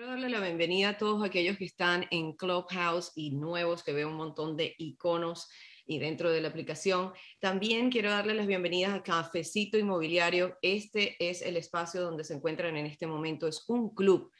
Quiero darle la bienvenida a todos aquellos que están en Clubhouse y nuevos que veo un montón de iconos y dentro de la aplicación. También quiero darle las bienvenidas a Cafecito Inmobiliario. Este es el espacio donde se encuentran en este momento. Es un club,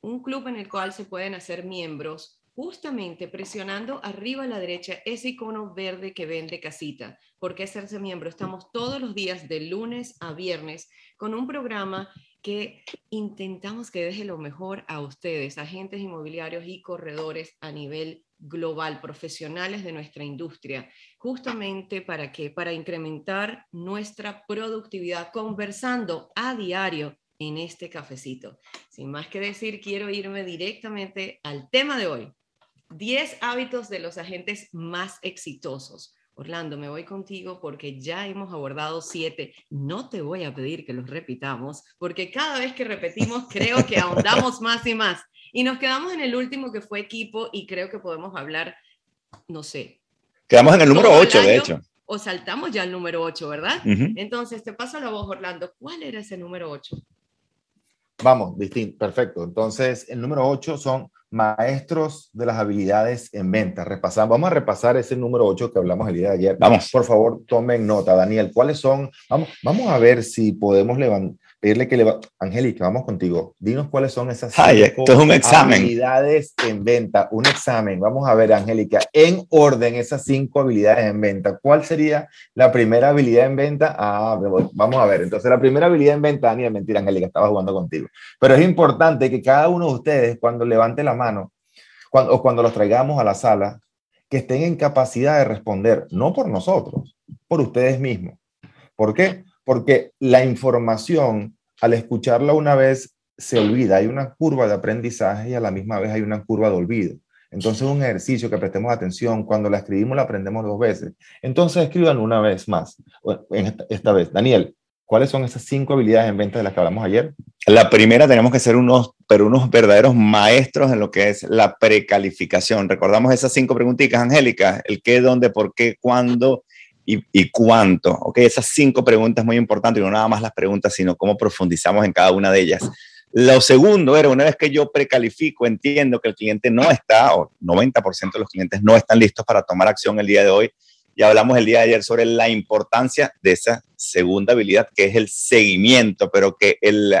un club en el cual se pueden hacer miembros justamente presionando arriba a la derecha ese icono verde que vende casita. ¿Por qué hacerse miembro? Estamos todos los días de lunes a viernes con un programa que intentamos que deje lo mejor a ustedes, agentes inmobiliarios y corredores a nivel global, profesionales de nuestra industria, justamente para que para incrementar nuestra productividad conversando a diario en este cafecito. Sin más que decir, quiero irme directamente al tema de hoy. 10 hábitos de los agentes más exitosos. Orlando, me voy contigo porque ya hemos abordado siete. No te voy a pedir que los repitamos, porque cada vez que repetimos creo que ahondamos más y más. Y nos quedamos en el último que fue equipo y creo que podemos hablar, no sé. Quedamos en el número 8, de hecho. O saltamos ya al número 8, ¿verdad? Entonces, te paso la voz, Orlando. ¿Cuál era ese número 8? Vamos, distinto, perfecto. Entonces, el número 8 son maestros de las habilidades en venta. Repasamos, vamos a repasar ese número 8 que hablamos el día de ayer. Vamos. Por favor, tomen nota, Daniel. ¿Cuáles son? Vamos, vamos a ver si podemos levantar pedirle que le va... Angélica, vamos contigo. Dinos cuáles son esas esto es un examen. habilidades en venta. Un examen. Vamos a ver, Angélica, en orden esas cinco habilidades en venta. ¿Cuál sería la primera habilidad en venta? Ah, vamos a ver. Entonces, la primera habilidad en venta, Daniel, mentira, Angélica, estaba jugando contigo. Pero es importante que cada uno de ustedes, cuando levante la mano, cuando, o cuando los traigamos a la sala, que estén en capacidad de responder, no por nosotros, por ustedes mismos. ¿Por qué? Porque la información, al escucharla una vez, se olvida. Hay una curva de aprendizaje y a la misma vez hay una curva de olvido. Entonces, un ejercicio que prestemos atención, cuando la escribimos la aprendemos dos veces. Entonces, escriban una vez más, esta, vez. Daniel, ¿cuáles son esas cinco habilidades en venta de las que hablamos ayer? La primera, tenemos que ser unos, pero unos verdaderos maestros en lo que es la precalificación. Recordamos esas cinco preguntitas, Angélica, el qué, dónde, por qué, cuándo y, cuánto. ¿ok? Esas cinco preguntas muy importantes, y no nada más las preguntas, sino cómo profundizamos en cada una de ellas. Lo segundo era, una vez que yo precalifico, entiendo que el cliente no está, o 90% de los clientes no están listos para tomar acción el día de hoy. Ya hablamos el día de ayer sobre la importancia de esa segunda habilidad, que es el seguimiento, pero que el,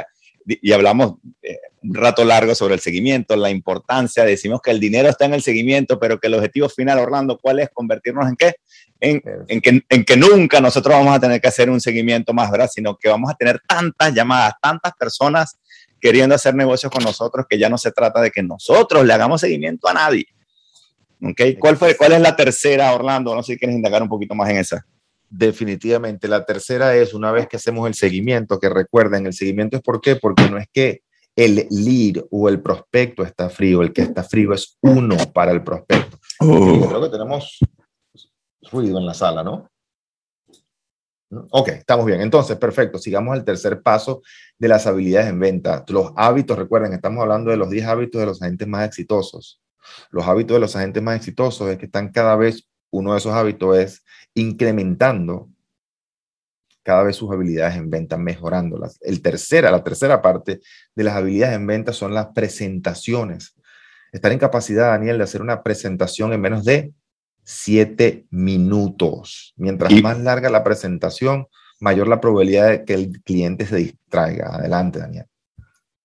y hablamos eh, un rato largo sobre el seguimiento, la importancia, decimos que el dinero está en el seguimiento, pero que el objetivo final, Orlando, ¿cuál es? ¿Convertirnos en qué? En, en, que, en que nunca nosotros vamos a tener que hacer un seguimiento más, ¿verdad? Sino que vamos a tener tantas llamadas, tantas personas queriendo hacer negocios con nosotros que ya no se trata de que nosotros le hagamos seguimiento a nadie. ¿Okay? ¿Cuál, fue, ¿Cuál es la tercera, Orlando? No sé si quieres indagar un poquito más en esa definitivamente. La tercera es, una vez que hacemos el seguimiento, que recuerden, el seguimiento es por qué, porque no es que el lead o el prospecto está frío, el que está frío es uno para el prospecto. Creo que tenemos ruido en la sala, ¿no? Ok, estamos bien. Entonces, perfecto. Sigamos el tercer paso de las habilidades en venta. Los hábitos, recuerden, estamos hablando de los 10 hábitos de los agentes más exitosos. Los hábitos de los agentes más exitosos es que están cada vez uno de esos hábitos es incrementando cada vez sus habilidades en venta, mejorándolas. El tercera, la tercera parte de las habilidades en venta son las presentaciones. Estar en capacidad, Daniel, de hacer una presentación en menos de siete minutos. Mientras más larga la presentación, mayor la probabilidad de que el cliente se distraiga. Adelante, Daniel.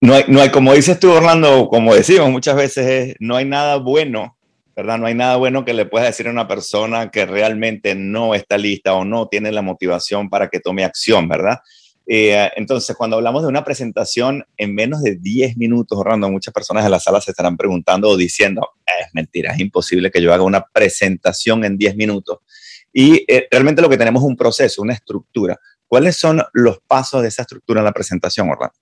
No hay, no hay, como dices tú, Orlando, como decimos muchas veces, no hay nada bueno ¿verdad? No hay nada bueno que le pueda decir a una persona que realmente no está lista o no tiene la motivación para que tome acción, ¿verdad? Eh, entonces, cuando hablamos de una presentación en menos de 10 minutos, Orlando, muchas personas en la sala se estarán preguntando o diciendo, es mentira, es imposible que yo haga una presentación en 10 minutos. Y eh, realmente lo que tenemos es un proceso, una estructura. ¿Cuáles son los pasos de esa estructura en la presentación, Orlando?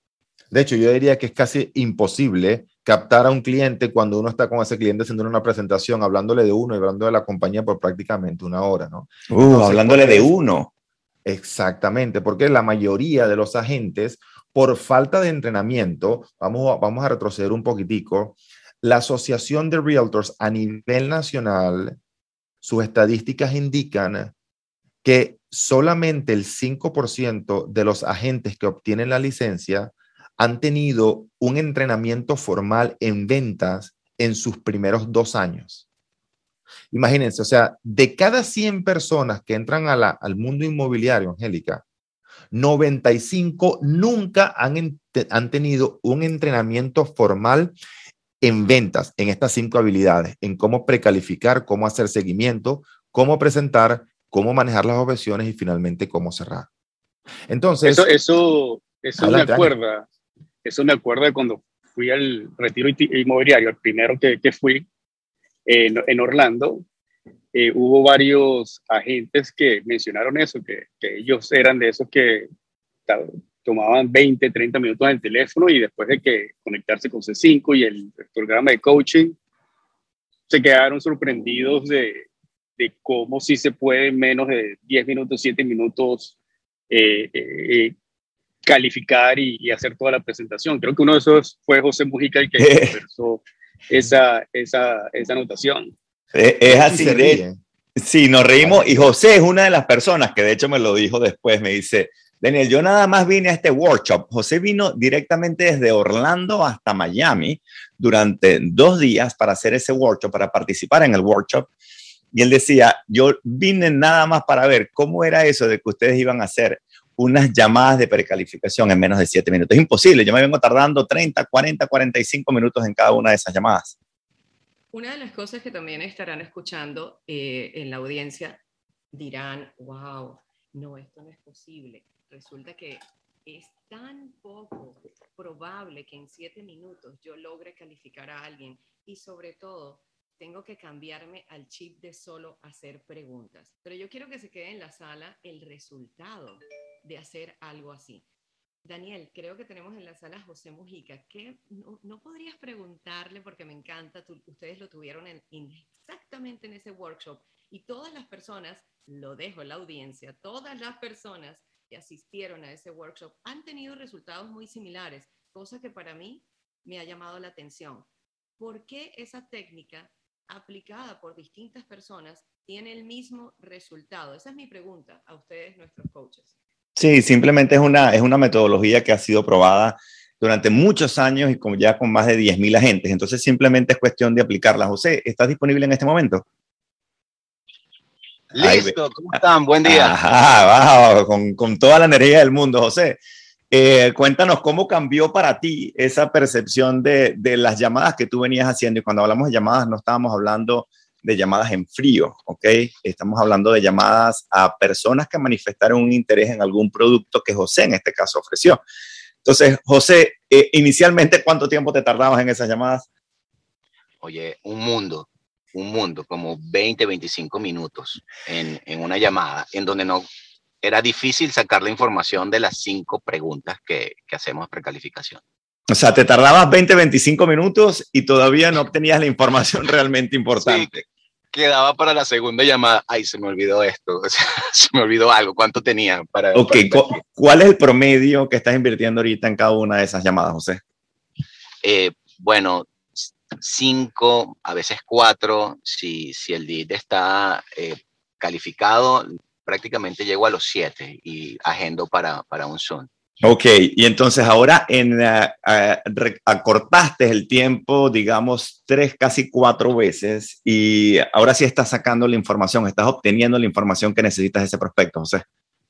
De hecho, yo diría que es casi imposible captar a un cliente cuando uno está con ese cliente haciendo una presentación, hablándole de uno y hablando de la compañía por prácticamente una hora, ¿no? Uh, hablándole de uno. Exactamente, porque la mayoría de los agentes, por falta de entrenamiento, vamos, a retroceder un poquitico, la Asociación de Realtors a nivel nacional, sus estadísticas indican que solamente el 5% de los agentes que obtienen la licencia han tenido un entrenamiento formal en ventas en sus primeros dos años. Imagínense, o sea, de cada 100 personas que entran al mundo inmobiliario, Angélica, 95 nunca han, han tenido un entrenamiento formal en ventas, en estas cinco habilidades, en cómo precalificar, cómo hacer seguimiento, cómo presentar, cómo manejar las objeciones y finalmente cómo cerrar. Entonces... Eso, eso, eso me acuerda, eso me acuerda cuando fui al retiro inmobiliario, el primero que, que fui en, Orlando, eh, hubo varios agentes que mencionaron eso, que, que, ellos eran de esos que tomaban 20, 30 minutos en el teléfono y después de que conectarse con C5 y el programa de coaching, se quedaron sorprendidos de, de cómo sí se puede en menos de 10 minutos, 7 minutos eh, eh, calificar y, hacer toda la presentación. Creo que uno de esos fue José Mujica el que conversó esa, esa, esa anotación. Es, así, de, sí, nos reímos y José es una de las personas que de hecho me lo dijo después, me dice, Daniel, yo nada más vine a este workshop. José vino directamente desde Orlando hasta Miami durante dos días para hacer ese workshop, para participar en el workshop. Y él decía, yo vine nada más para ver cómo era eso de que ustedes iban a hacer unas llamadas de precalificación en menos de siete minutos. Es imposible, yo me vengo tardando 30, 40, 45 minutos en cada una de esas llamadas. Una de las cosas que también estarán escuchando eh, en la audiencia dirán, wow, no, esto no es posible resulta que es tan poco probable que en siete minutos yo logre calificar a alguien y sobre todo tengo que cambiarme al chip de solo hacer preguntas. Pero yo quiero que se quede en la sala el resultado de hacer algo así. Daniel, creo que tenemos en la sala a José Mujica. ¿Qué no, podrías preguntarle, porque me encanta, ustedes lo tuvieron exactamente en ese workshop y todas las personas, lo dejo en la audiencia, todas las personas que asistieron a ese workshop han tenido resultados muy similares, cosa que para mí me ha llamado la atención. ¿Por qué esa técnica aplicada por distintas personas tiene el mismo resultado? Esa es mi pregunta a ustedes, nuestros coaches. Sí, simplemente es una, es una metodología que ha sido probada durante muchos años y con, ya con más de 10.000 agentes. Entonces simplemente es cuestión de aplicarla. José, ¿estás disponible en este momento? Listo, ¿cómo están? Buen día. Ajá, con, con, toda la energía del mundo, José. Eh, cuéntanos cómo cambió para ti esa percepción de, de, las llamadas que tú venías haciendo. Y cuando hablamos de llamadas, no estábamos hablando de llamadas en frío, ¿ok? Estamos hablando de llamadas a personas que manifestaron un interés en algún producto que José en este caso ofreció. Entonces, José, eh, inicialmente, ¿cuánto tiempo te tardabas en esas llamadas? Oye, un mundo un mundo, como 20, 25 minutos en, en una llamada, en donde no era difícil sacar la información de las cinco preguntas que, que hacemos precalificación. O sea, te tardabas 20, 25 minutos y todavía no obtenías la información realmente importante. Quedaba para la segunda llamada. Ay, se me olvidó esto. se me olvidó algo. ¿Cuánto tenía para.? Ok, ¿cuál es el promedio que estás invirtiendo ahorita en cada una de esas llamadas, José? Eh, bueno, cinco, a veces cuatro. Si, si el lead está eh, calificado, prácticamente llego a los siete y agendo para, para un Zoom. Ok, y entonces ahora en, uh, acortaste el tiempo, digamos, tres, casi cuatro veces y ahora sí estás sacando la información, estás obteniendo la información que necesitas de ese prospecto, José.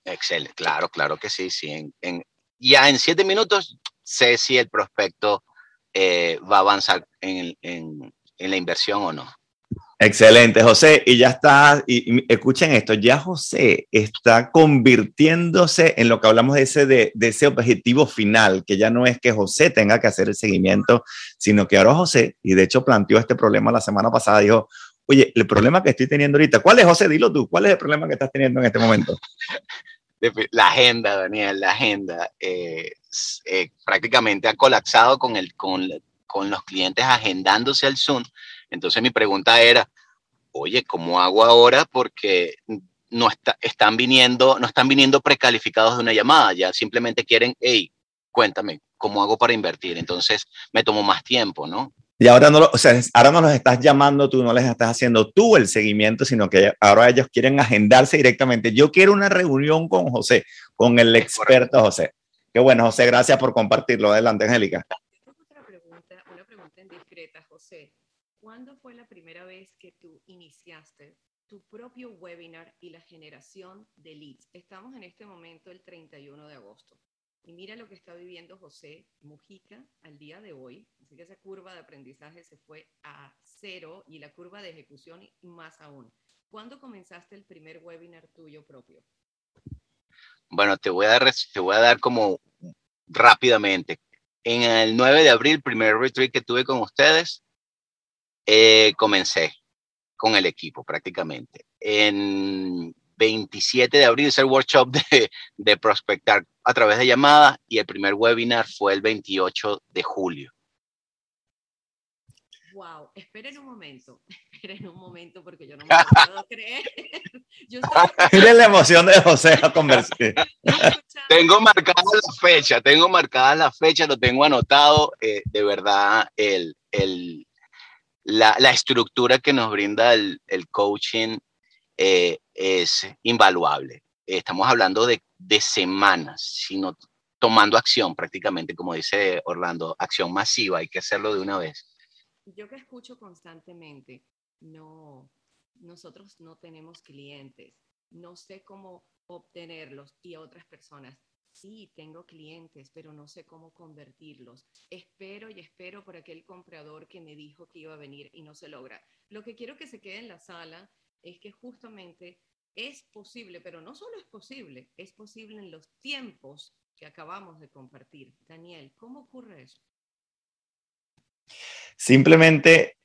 Excelente, claro, claro que sí, sí. En, en, ya en siete minutos sé si el prospecto eh, va a avanzar en, en, la inversión o no. Excelente, José. Y ya está, y, escuchen esto, ya José está convirtiéndose en lo que hablamos de ese, de, de, ese objetivo final, que ya no es que José tenga que hacer el seguimiento, sino que ahora José, y de hecho planteó este problema la semana pasada, dijo, oye, el problema que estoy teniendo ahorita, ¿cuál es José? Dilo tú, ¿cuál es el problema que estás teniendo en este momento? La agenda, Daniel, la agenda. Eh, eh, prácticamente ha colapsado con, el, con, con los clientes agendándose al Zoom. Entonces mi pregunta era, oye, ¿cómo hago ahora? Porque no está, están viniendo, no están viniendo precalificados de una llamada, ya simplemente quieren, hey, cuéntame, ¿cómo hago para invertir? Entonces me tomo más tiempo, ¿no? Y ahora no, o sea, ahora no los estás llamando tú, no les estás haciendo tú el seguimiento, sino que ahora ellos quieren agendarse directamente. Yo quiero una reunión con José, con el experto José. Qué bueno, José, gracias por compartirlo. Adelante, Angélica. Otra pregunta, una pregunta indiscreta, José. ¿Cuándo fue la primera vez que tú iniciaste tu propio webinar y la generación de leads? Estamos en este momento el 31 de agosto. Y mira lo que está viviendo José Mujica al día de hoy. Así que esa curva de aprendizaje se fue a cero y la curva de ejecución más aún. ¿Cuándo comenzaste el primer webinar tuyo propio? Bueno, te voy a dar, te voy a dar como rápidamente. En el 9 de abril, primer retreat que tuve con ustedes, eh, comencé con el equipo prácticamente. En 27 de abril es el workshop de, de prospectar a través de llamadas y el primer webinar fue el 28 de julio. Wow, esperen un momento, esperen un momento porque yo no me puedo creer. Miren la emoción de José a conversar. tengo marcada la fecha, tengo marcada la fecha, lo tengo anotado. Eh, de verdad, el, el, la, la, estructura que nos brinda el, el coaching eh, es invaluable. Estamos hablando de, de semanas, sino tomando acción prácticamente, como dice Orlando, acción masiva, hay que hacerlo de una vez yo que escucho constantemente, no, nosotros no tenemos clientes, no sé cómo obtenerlos y otras personas. Sí, tengo clientes, pero no sé cómo convertirlos. Espero y espero por aquel comprador que me dijo que iba a venir y no se logra. Lo que quiero que se quede en la sala es que justamente es posible, pero no solo es posible, es posible en los tiempos que acabamos de compartir. Daniel, ¿cómo ocurre eso? Simplemente,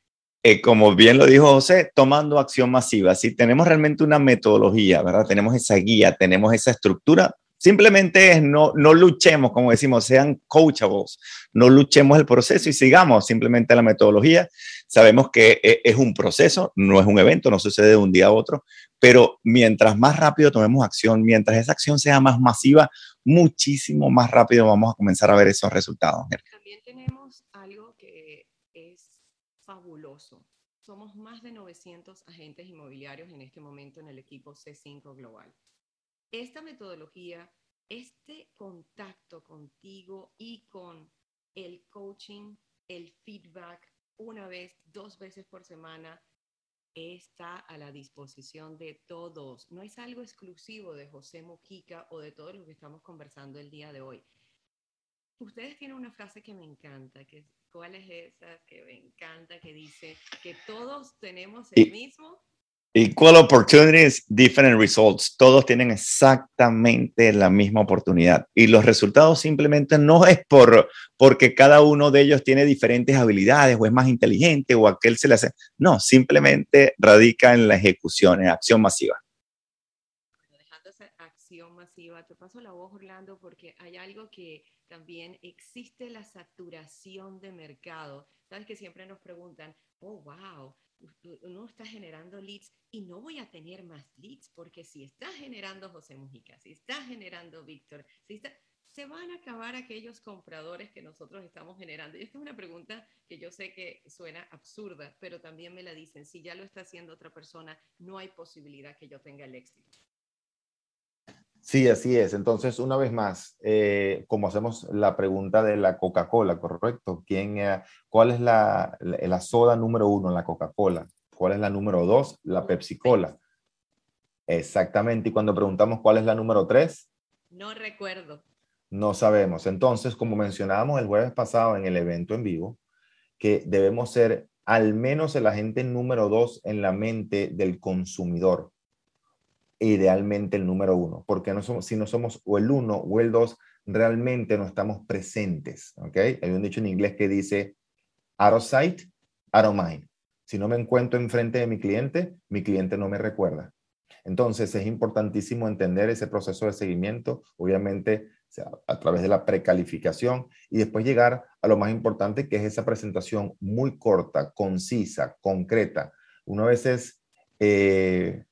eh, como bien lo dijo José, tomando acción masiva. Si tenemos realmente una metodología, ¿verdad? Tenemos esa guía, tenemos esa estructura. Simplemente no, no luchemos, como decimos, sean coachables, no luchemos el proceso y sigamos simplemente la metodología. Sabemos que eh, es un proceso, no es un evento, no sucede de un día a otro, pero mientras más rápido tomemos acción, mientras esa acción sea más masiva, muchísimo más rápido vamos a comenzar a ver esos resultados. También tenemos algo que es fabuloso. Somos más de 900 agentes inmobiliarios en este momento en el equipo C5 Global. Esta metodología, este contacto contigo y con el coaching, el feedback, una vez, dos veces por semana, está a la disposición de todos. No es algo exclusivo de José Mujica o de todos los que estamos conversando el día de hoy. Ustedes tienen una frase que me encanta, que ¿cuál es esa que me encanta? Que dice que todos tenemos el mismo. Equal opportunities, different results. Todos tienen exactamente la misma oportunidad. Y los resultados simplemente no es por porque cada uno de ellos tiene diferentes habilidades o es más inteligente o aquel se le hace. No, simplemente radica en la ejecución, en acción masiva. dejando esa acción masiva, te paso la voz, Orlando, porque hay algo que también existe la saturación de mercado. Sabes que siempre nos preguntan, oh, wow, uno está generando leads y no voy a tener más leads porque si está generando José Mujica, si está generando Víctor, si está, se van a acabar aquellos compradores que nosotros estamos generando. Y esta es una pregunta que yo sé que suena absurda, pero también me la dicen, si ya lo está haciendo otra persona, no hay posibilidad que yo tenga el éxito. Sí, así es. Entonces, una vez más, eh, como hacemos la pregunta de la Coca-Cola, ¿correcto? ¿Quién, eh, ¿Cuál es la, la, soda número uno en la Coca-Cola? ¿Cuál es la número dos? La Pepsi-Cola. Exactamente. Y cuando preguntamos cuál es la número tres? No recuerdo. No sabemos. Entonces, como mencionábamos el jueves pasado en el evento en vivo, que debemos ser al menos el agente número dos en la mente del consumidor idealmente el número uno, porque no somos, si no somos o el uno o el dos, realmente no estamos presentes, ¿ok? Hay un dicho en inglés que dice, out of sight, out of mind. Si no me encuentro enfrente de mi cliente, mi cliente no me recuerda. Entonces es importantísimo entender ese proceso de seguimiento, obviamente a través de la precalificación y después llegar a lo más importante que es esa presentación muy corta, concisa, concreta. Uno a veces eh,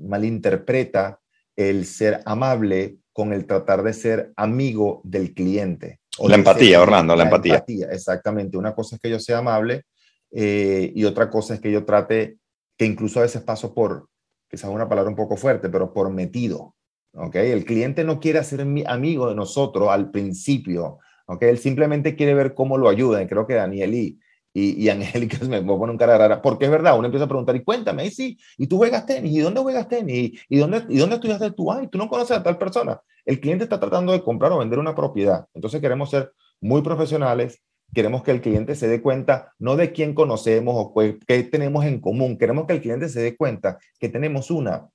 malinterpreta el ser amable con el tratar de ser amigo del cliente. O la empatía, Orlando, la, empatía. Exactamente. Una cosa es que yo sea amable eh, y otra cosa es que yo trate, que incluso a veces paso por, quizás una palabra un poco fuerte, pero por metido. ¿ok? El cliente no quiere ser amigo de nosotros al principio, ¿ok? Él simplemente quiere ver cómo lo ayuda. Y creo que Daniel y, y, y Angélica me ponen un cara rara, porque es verdad, uno empieza a preguntar, y cuéntame, y sí, ¿y tú juegas tenis? ¿Y dónde juegas tenis? ¿Y dónde, y dónde estudiaste tú? Ay, tú no conoces a tal persona. El cliente está tratando de comprar o vender una propiedad. Entonces queremos ser muy profesionales, queremos que el cliente se dé cuenta no de quién conocemos o qué tenemos en común, queremos que el cliente se dé cuenta que tenemos una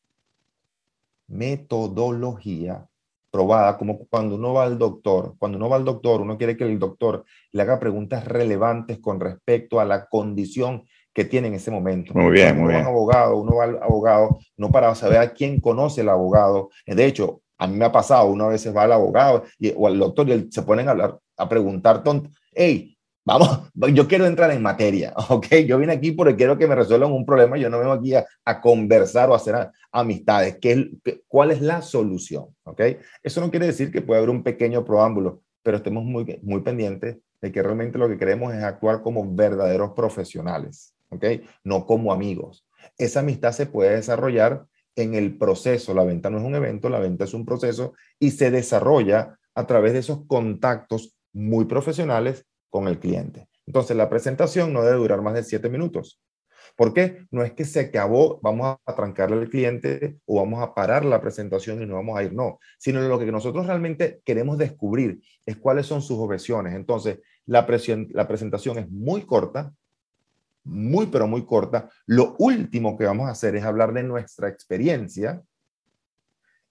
metodología probada, como cuando uno va al doctor. Cuando uno va al doctor, uno quiere que el doctor le haga preguntas relevantes con respecto a la condición que tiene en ese momento. Muy bien, muy bien. Abogado, uno va al abogado, no para saber a quién conoce el abogado. De hecho, a mí me ha pasado, uno a veces va al abogado y, o al doctor y se ponen a, hablar, a preguntar, tonto, hey, vamos, yo quiero entrar en materia, ¿ok? Yo vine aquí porque quiero que me resuelvan un problema, yo no vengo aquí a, conversar o a hacer amistades. ¿Qué, ¿Cuál es la solución? ¿Ok? Eso no quiere decir que puede haber un pequeño preámbulo, pero estemos muy, muy pendientes de que realmente lo que queremos es actuar como verdaderos profesionales, ¿ok? No como amigos. Esa amistad se puede desarrollar en el proceso. La venta no es un evento, la venta es un proceso y se desarrolla a través de esos contactos muy profesionales con el cliente. Entonces, la presentación no debe durar más de siete minutos. ¿Por qué? No es que se acabó, vamos a trancarle al cliente o vamos a parar la presentación y no vamos a ir, no, sino lo que nosotros realmente queremos descubrir es cuáles son sus objeciones. Entonces, la, la presentación es muy corta, muy, pero muy corta. Lo último que vamos a hacer es hablar de nuestra experiencia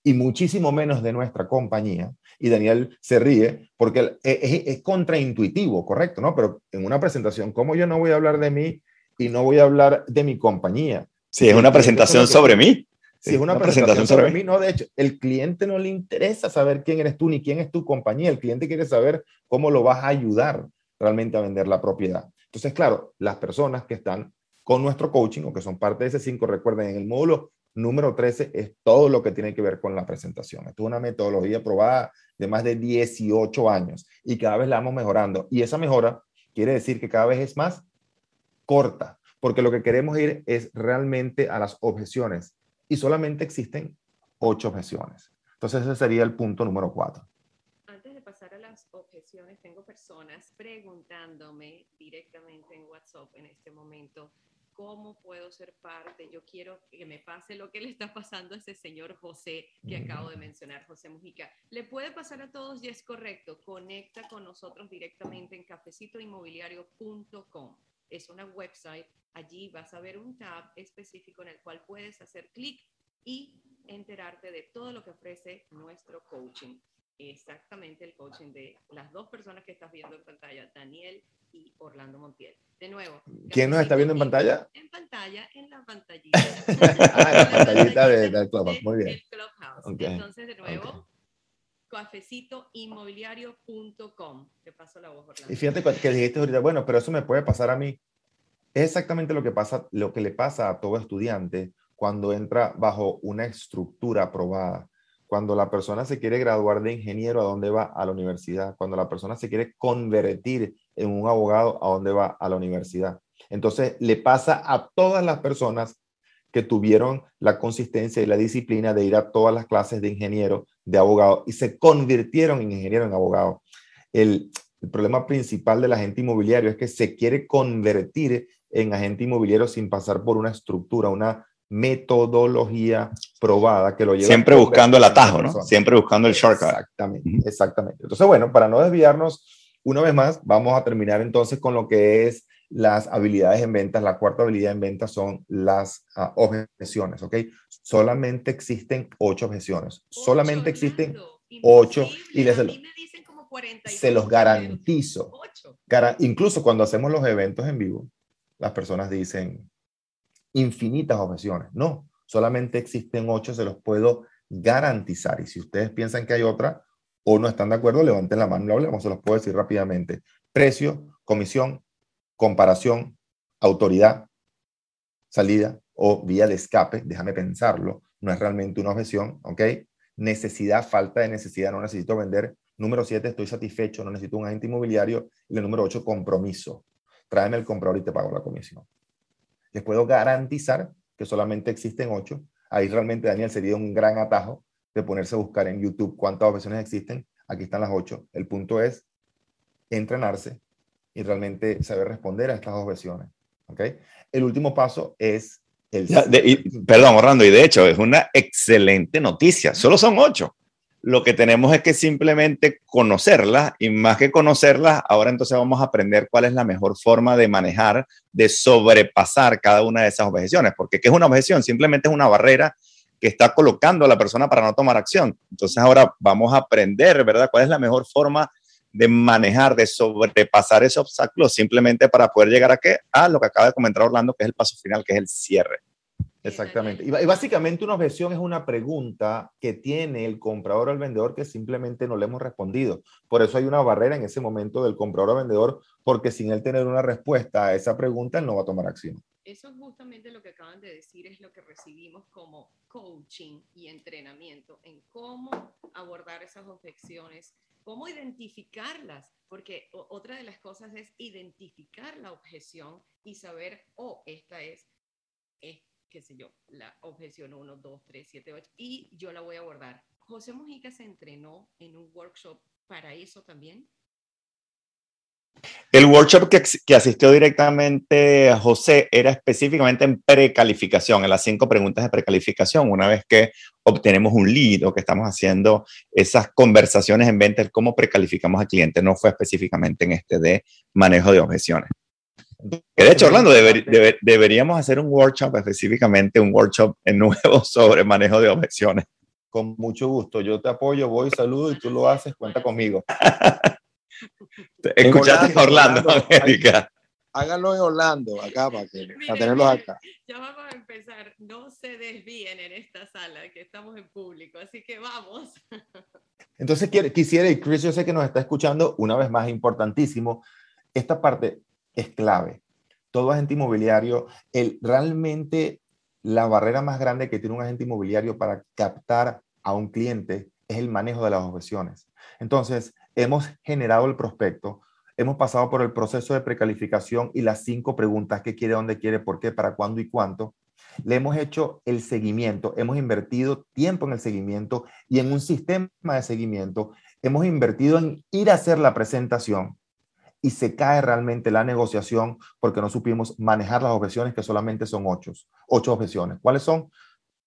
y muchísimo menos de nuestra compañía. Y Daniel se ríe porque es, contraintuitivo, correcto, ¿no? Pero en una presentación, ¿cómo yo no voy a hablar de mí y no voy a hablar de mi compañía? Sí, es una presentación sobre mí. Sí, es una, presentación, sobre, mí. No, de hecho, el cliente no le interesa saber quién eres tú ni quién es tu compañía. El cliente quiere saber cómo lo vas a ayudar realmente a vender la propiedad. Entonces, claro, las personas que están con nuestro coaching o que son parte de ese cinco, recuerden, en el módulo número 13 es todo lo que tiene que ver con la presentación. Esto es una metodología probada de más de 18 años y cada vez la vamos mejorando. Y esa mejora quiere decir que cada vez es más corta, porque lo que queremos ir es realmente a las objeciones y solamente existen ocho objeciones. Entonces ese sería el punto número cuatro. Antes de pasar a las objeciones, tengo personas preguntándome directamente en WhatsApp en este momento ¿Cómo puedo ser parte? Yo quiero que me pase lo que le está pasando a ese señor José que acabo de mencionar, José Mujica. Le puede pasar a todos y es correcto. Conecta con nosotros directamente en cafecitoinmobiliario.com. Es una website. Allí vas a ver un tab específico en el cual puedes hacer clic y enterarte de todo lo que ofrece nuestro coaching exactamente el coaching de las dos personas que estás viendo en pantalla, Daniel y Orlando Montiel. De nuevo. ¿Quién nos está viendo en pantalla? En pantalla, en la pantallita. ah, en la pantallita de, del Clubhouse, muy bien. El Clubhouse. Entonces, de nuevo, okay. cafecitoinmobiliario.com. Te paso la voz, Orlando. Y fíjate que dijiste ahorita, bueno, pero eso me puede pasar a mí. Es exactamente lo que, pasa, lo que le pasa a todo estudiante cuando entra bajo una estructura aprobada cuando la persona se quiere graduar de ingeniero, ¿a dónde va? A la universidad. Cuando la persona se quiere convertir en un abogado, ¿a dónde va? A la universidad. Entonces, le pasa a todas las personas que tuvieron la consistencia y la disciplina de ir a todas las clases de ingeniero, de abogado, y se convirtieron en ingeniero, en abogado. El, el problema principal del agente inmobiliario es que se quiere convertir en agente inmobiliario sin pasar por una estructura, una metodología probada que lo lleva. Siempre buscando el atajo, ¿no? Siempre buscando el shortcut. Exactamente, exactamente. Entonces, bueno, para no desviarnos, una vez más, vamos a terminar entonces con lo que es las habilidades en ventas. La cuarta habilidad en ventas son las uh, objeciones, ¿ok? Solamente existen ocho objeciones. Solamente existen ocho. Y les, se los garantizo. incluso cuando hacemos los eventos en vivo, las personas dicen, infinitas objeciones. No, solamente existen ocho, se los puedo garantizar. Y si ustedes piensan que hay otra o no están de acuerdo, levanten la mano lo hablemos, se los puedo decir rápidamente. Precio, comisión, comparación, autoridad, salida o vía de escape, déjame pensarlo, no es realmente una objeción, ¿ok? Necesidad, falta de necesidad, no necesito vender. Número siete, estoy satisfecho, no necesito un agente inmobiliario. Y el número ocho, compromiso. Tráeme el comprador y te pago la comisión. Les puedo garantizar que solamente existen ocho. Ahí realmente, Daniel, sería un gran atajo de ponerse a buscar en YouTube cuántas objeciones existen. Aquí están las ocho. El punto es entrenarse y realmente saber responder a estas objeciones. ¿okay? El último paso es el... perdón, Orlando, y de hecho es una excelente noticia. Solo son ocho. Lo que tenemos es que simplemente conocerlas y más que conocerlas, ahora entonces vamos a aprender cuál es la mejor forma de manejar, de sobrepasar cada una de esas objeciones. Porque ¿qué es una objeción? Simplemente es una barrera que está colocando a la persona para no tomar acción. Entonces ahora vamos a aprender, ¿verdad? ¿Cuál es la mejor forma de manejar, de sobrepasar ese obstáculo simplemente para poder llegar a qué? A lo que acaba de comentar Orlando, que es el paso final, que es el cierre. Exactamente. Y, básicamente una objeción es una pregunta que tiene el comprador o el vendedor que simplemente no le hemos respondido. Por eso hay una barrera en ese momento del comprador o vendedor, porque sin él tener una respuesta a esa pregunta, él no va a tomar acción. Eso es justamente lo que acaban de decir, es lo que recibimos como coaching y entrenamiento en cómo abordar esas objeciones, cómo identificarlas, porque otra de las cosas es identificar la objeción y saber, oh, esta es, es qué sé yo, la objeción 1, 2, 3, 7, 8, y yo la voy a abordar. José Mujica se entrenó en un workshop para eso también. El workshop que, que, asistió directamente a José era específicamente en precalificación, en las cinco preguntas de precalificación. Una vez que obtenemos un lead o que estamos haciendo esas conversaciones en venta, cómo precalificamos al cliente, no fue específicamente en este de manejo de objeciones de hecho, Orlando, deberíamos hacer un workshop específicamente, un workshop nuevo sobre manejo de objeciones. Con mucho gusto. Yo te apoyo, voy, saludo y tú lo haces, cuenta conmigo. Escuchaste a Orlando, América. Háganlo en Orlando, acá, para, que, tenerlos acá. Ya vamos a empezar. No se desvíen en esta sala, que estamos en público, así que vamos. Entonces, quisiera, y Chris, yo sé que nos está escuchando, una vez más, importantísimo, esta parte, es clave. Todo agente inmobiliario, el, realmente la barrera más grande que tiene un agente inmobiliario para captar a un cliente es el manejo de las objeciones. Entonces, hemos generado el prospecto, hemos pasado por el proceso de precalificación y las cinco preguntas, qué quiere, dónde quiere, por qué, para cuándo y cuánto. Le hemos hecho el seguimiento, hemos invertido tiempo en el seguimiento y en un sistema de seguimiento. Hemos invertido en ir a hacer la presentación y se cae realmente la negociación porque no supimos manejar las objeciones que solamente son ocho, ocho objeciones. ¿Cuáles son?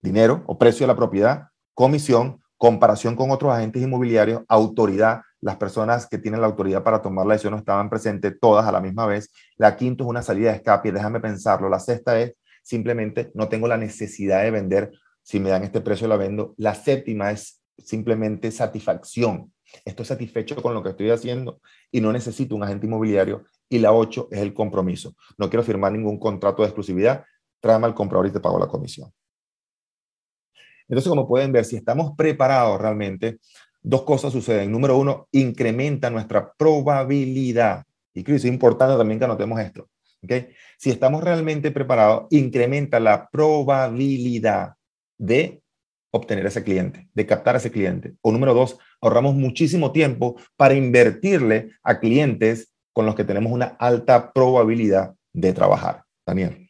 Dinero o precio de la propiedad, comisión, comparación con otros agentes inmobiliarios, autoridad, las personas que tienen la autoridad para tomar la decisión no estaban presentes todas a la misma vez. La quinta es una salida de escape, déjame pensarlo. La sexta es simplemente no tengo la necesidad de vender, si me dan este precio la vendo. La séptima es simplemente satisfacción. Estoy satisfecho con lo que estoy haciendo y no necesito un agente inmobiliario. Y la ocho es el compromiso. No quiero firmar ningún contrato de exclusividad. Tráeme al comprador y te pago la comisión. Entonces, como pueden ver, si estamos preparados realmente, dos cosas suceden. Número uno, incrementa nuestra probabilidad. Y creo que es importante también que anotemos esto. ¿okay? Si estamos realmente preparados, incrementa la probabilidad de obtener ese cliente, de captar ese cliente. O número dos, ahorramos muchísimo tiempo para invertirle a clientes con los que tenemos una alta probabilidad de trabajar. Daniel.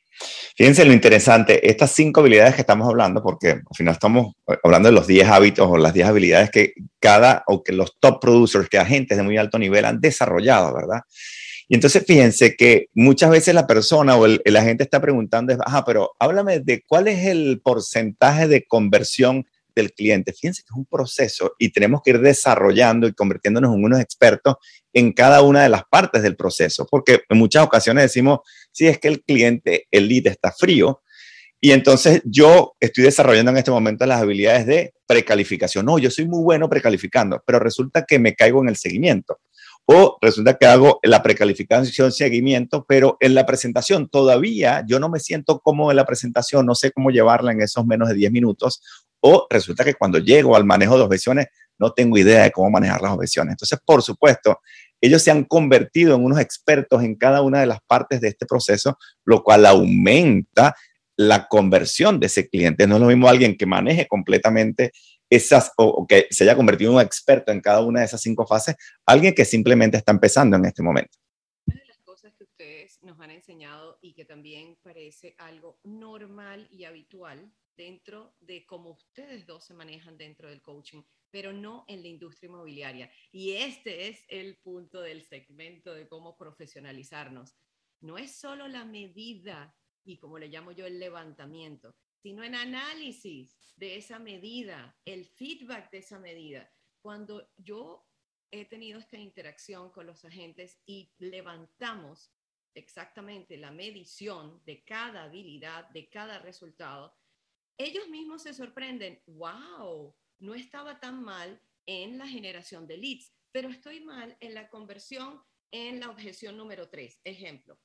Fíjense lo interesante, estas cinco habilidades que estamos hablando, porque al final estamos hablando de los 10 hábitos o las 10 habilidades que cada o que los top producers, que agentes de muy alto nivel han desarrollado, ¿verdad? Y entonces fíjense que muchas veces la persona o el, agente está preguntando, ajá, pero háblame de cuál es el porcentaje de conversión del cliente. Fíjense que es un proceso y tenemos que ir desarrollando y convirtiéndonos en unos expertos en cada una de las partes del proceso, porque en muchas ocasiones decimos, si es que el cliente, el lead está frío, y entonces yo estoy desarrollando en este momento las habilidades de precalificación. No, yo soy muy bueno precalificando, pero resulta que me caigo en el seguimiento o resulta que hago la precalificación, seguimiento, pero en la presentación todavía yo no me siento cómodo en la presentación, no sé cómo llevarla en esos menos de 10 minutos, o resulta que cuando llego al manejo de objeciones no tengo idea de cómo manejar las objeciones. Entonces, por supuesto, ellos se han convertido en unos expertos en cada una de las partes de este proceso, lo cual aumenta la conversión de ese cliente. No es lo mismo alguien que maneje completamente esas, o, que se haya convertido en un experto en cada una de esas cinco fases, alguien que simplemente está empezando en este momento. Una de las cosas que ustedes nos han enseñado y que también parece algo normal y habitual dentro de cómo ustedes dos se manejan dentro del coaching, pero no en la industria inmobiliaria. Y este es el punto del segmento de cómo profesionalizarnos. No es solo la medida y como le llamo yo el levantamiento, sino en análisis de esa medida, el feedback de esa medida. Cuando yo he tenido esta interacción con los agentes y levantamos exactamente la medición de cada habilidad, de cada resultado, ellos mismos se sorprenden, wow, no estaba tan mal en la generación de leads, pero estoy mal en la conversión en la objeción número tres, ejemplo.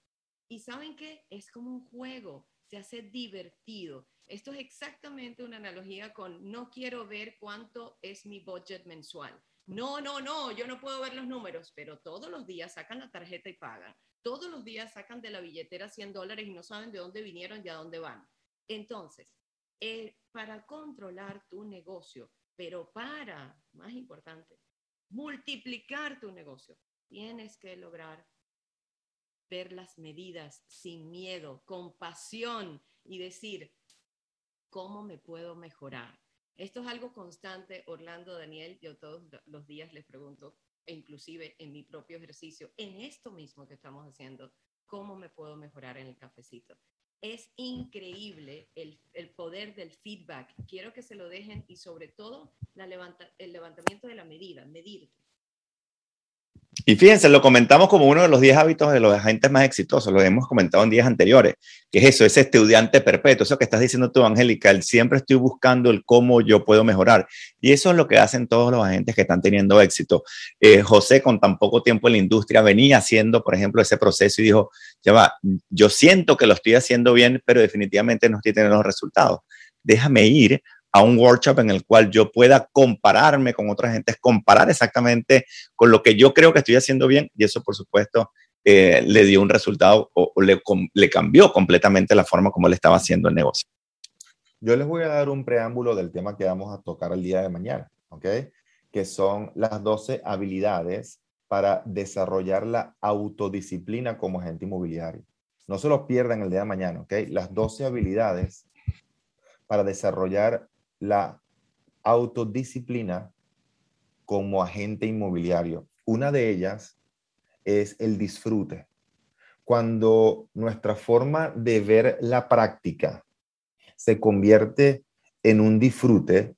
Y saben qué, es como un juego, se hace divertido. Esto es exactamente una analogía con no quiero ver cuánto es mi budget mensual. No, no, no, yo no puedo ver los números, pero todos los días sacan la tarjeta y pagan. Todos los días sacan de la billetera 100 dólares y no saben de dónde vinieron y a dónde van. Entonces, para controlar tu negocio, pero para, más importante, multiplicar tu negocio, tienes que lograr ver las medidas sin miedo, con pasión y decir, ¿cómo me puedo mejorar? Esto es algo constante, Orlando, Daniel, yo todos los días les pregunto, e inclusive en mi propio ejercicio, en esto mismo que estamos haciendo, ¿cómo me puedo mejorar en el cafecito? Es increíble el, el poder del feedback. Quiero que se lo dejen y sobre todo la levanta, el levantamiento de la medida, medirte. Y fíjense, lo comentamos como uno de los 10 hábitos de los agentes más exitosos, lo hemos comentado en días anteriores, que es eso, ese estudiante perpetuo, eso que estás diciendo tú, Angélica, el siempre estoy buscando el cómo yo puedo mejorar. Y eso es lo que hacen todos los agentes que están teniendo éxito. Eh, José, con tan poco tiempo en la industria, venía haciendo, por ejemplo, ese proceso y dijo, ya va, yo siento que lo estoy haciendo bien, pero definitivamente no estoy teniendo los resultados. Déjame ir a un workshop en el cual yo pueda compararme con otras gentes, comparar exactamente con lo que yo creo que estoy haciendo bien y eso, por supuesto, eh, le dio un resultado o, le, le, cambió completamente la forma como le estaba haciendo el negocio. Yo les voy a dar un preámbulo del tema que vamos a tocar el día de mañana, ¿ok? Que son las 12 habilidades para desarrollar la autodisciplina como agente inmobiliario. No se lo pierdan el día de mañana, ¿ok? Las 12 habilidades para desarrollar la autodisciplina como agente inmobiliario. Una de ellas es el disfrute. Cuando nuestra forma de ver la práctica se convierte en un disfrute,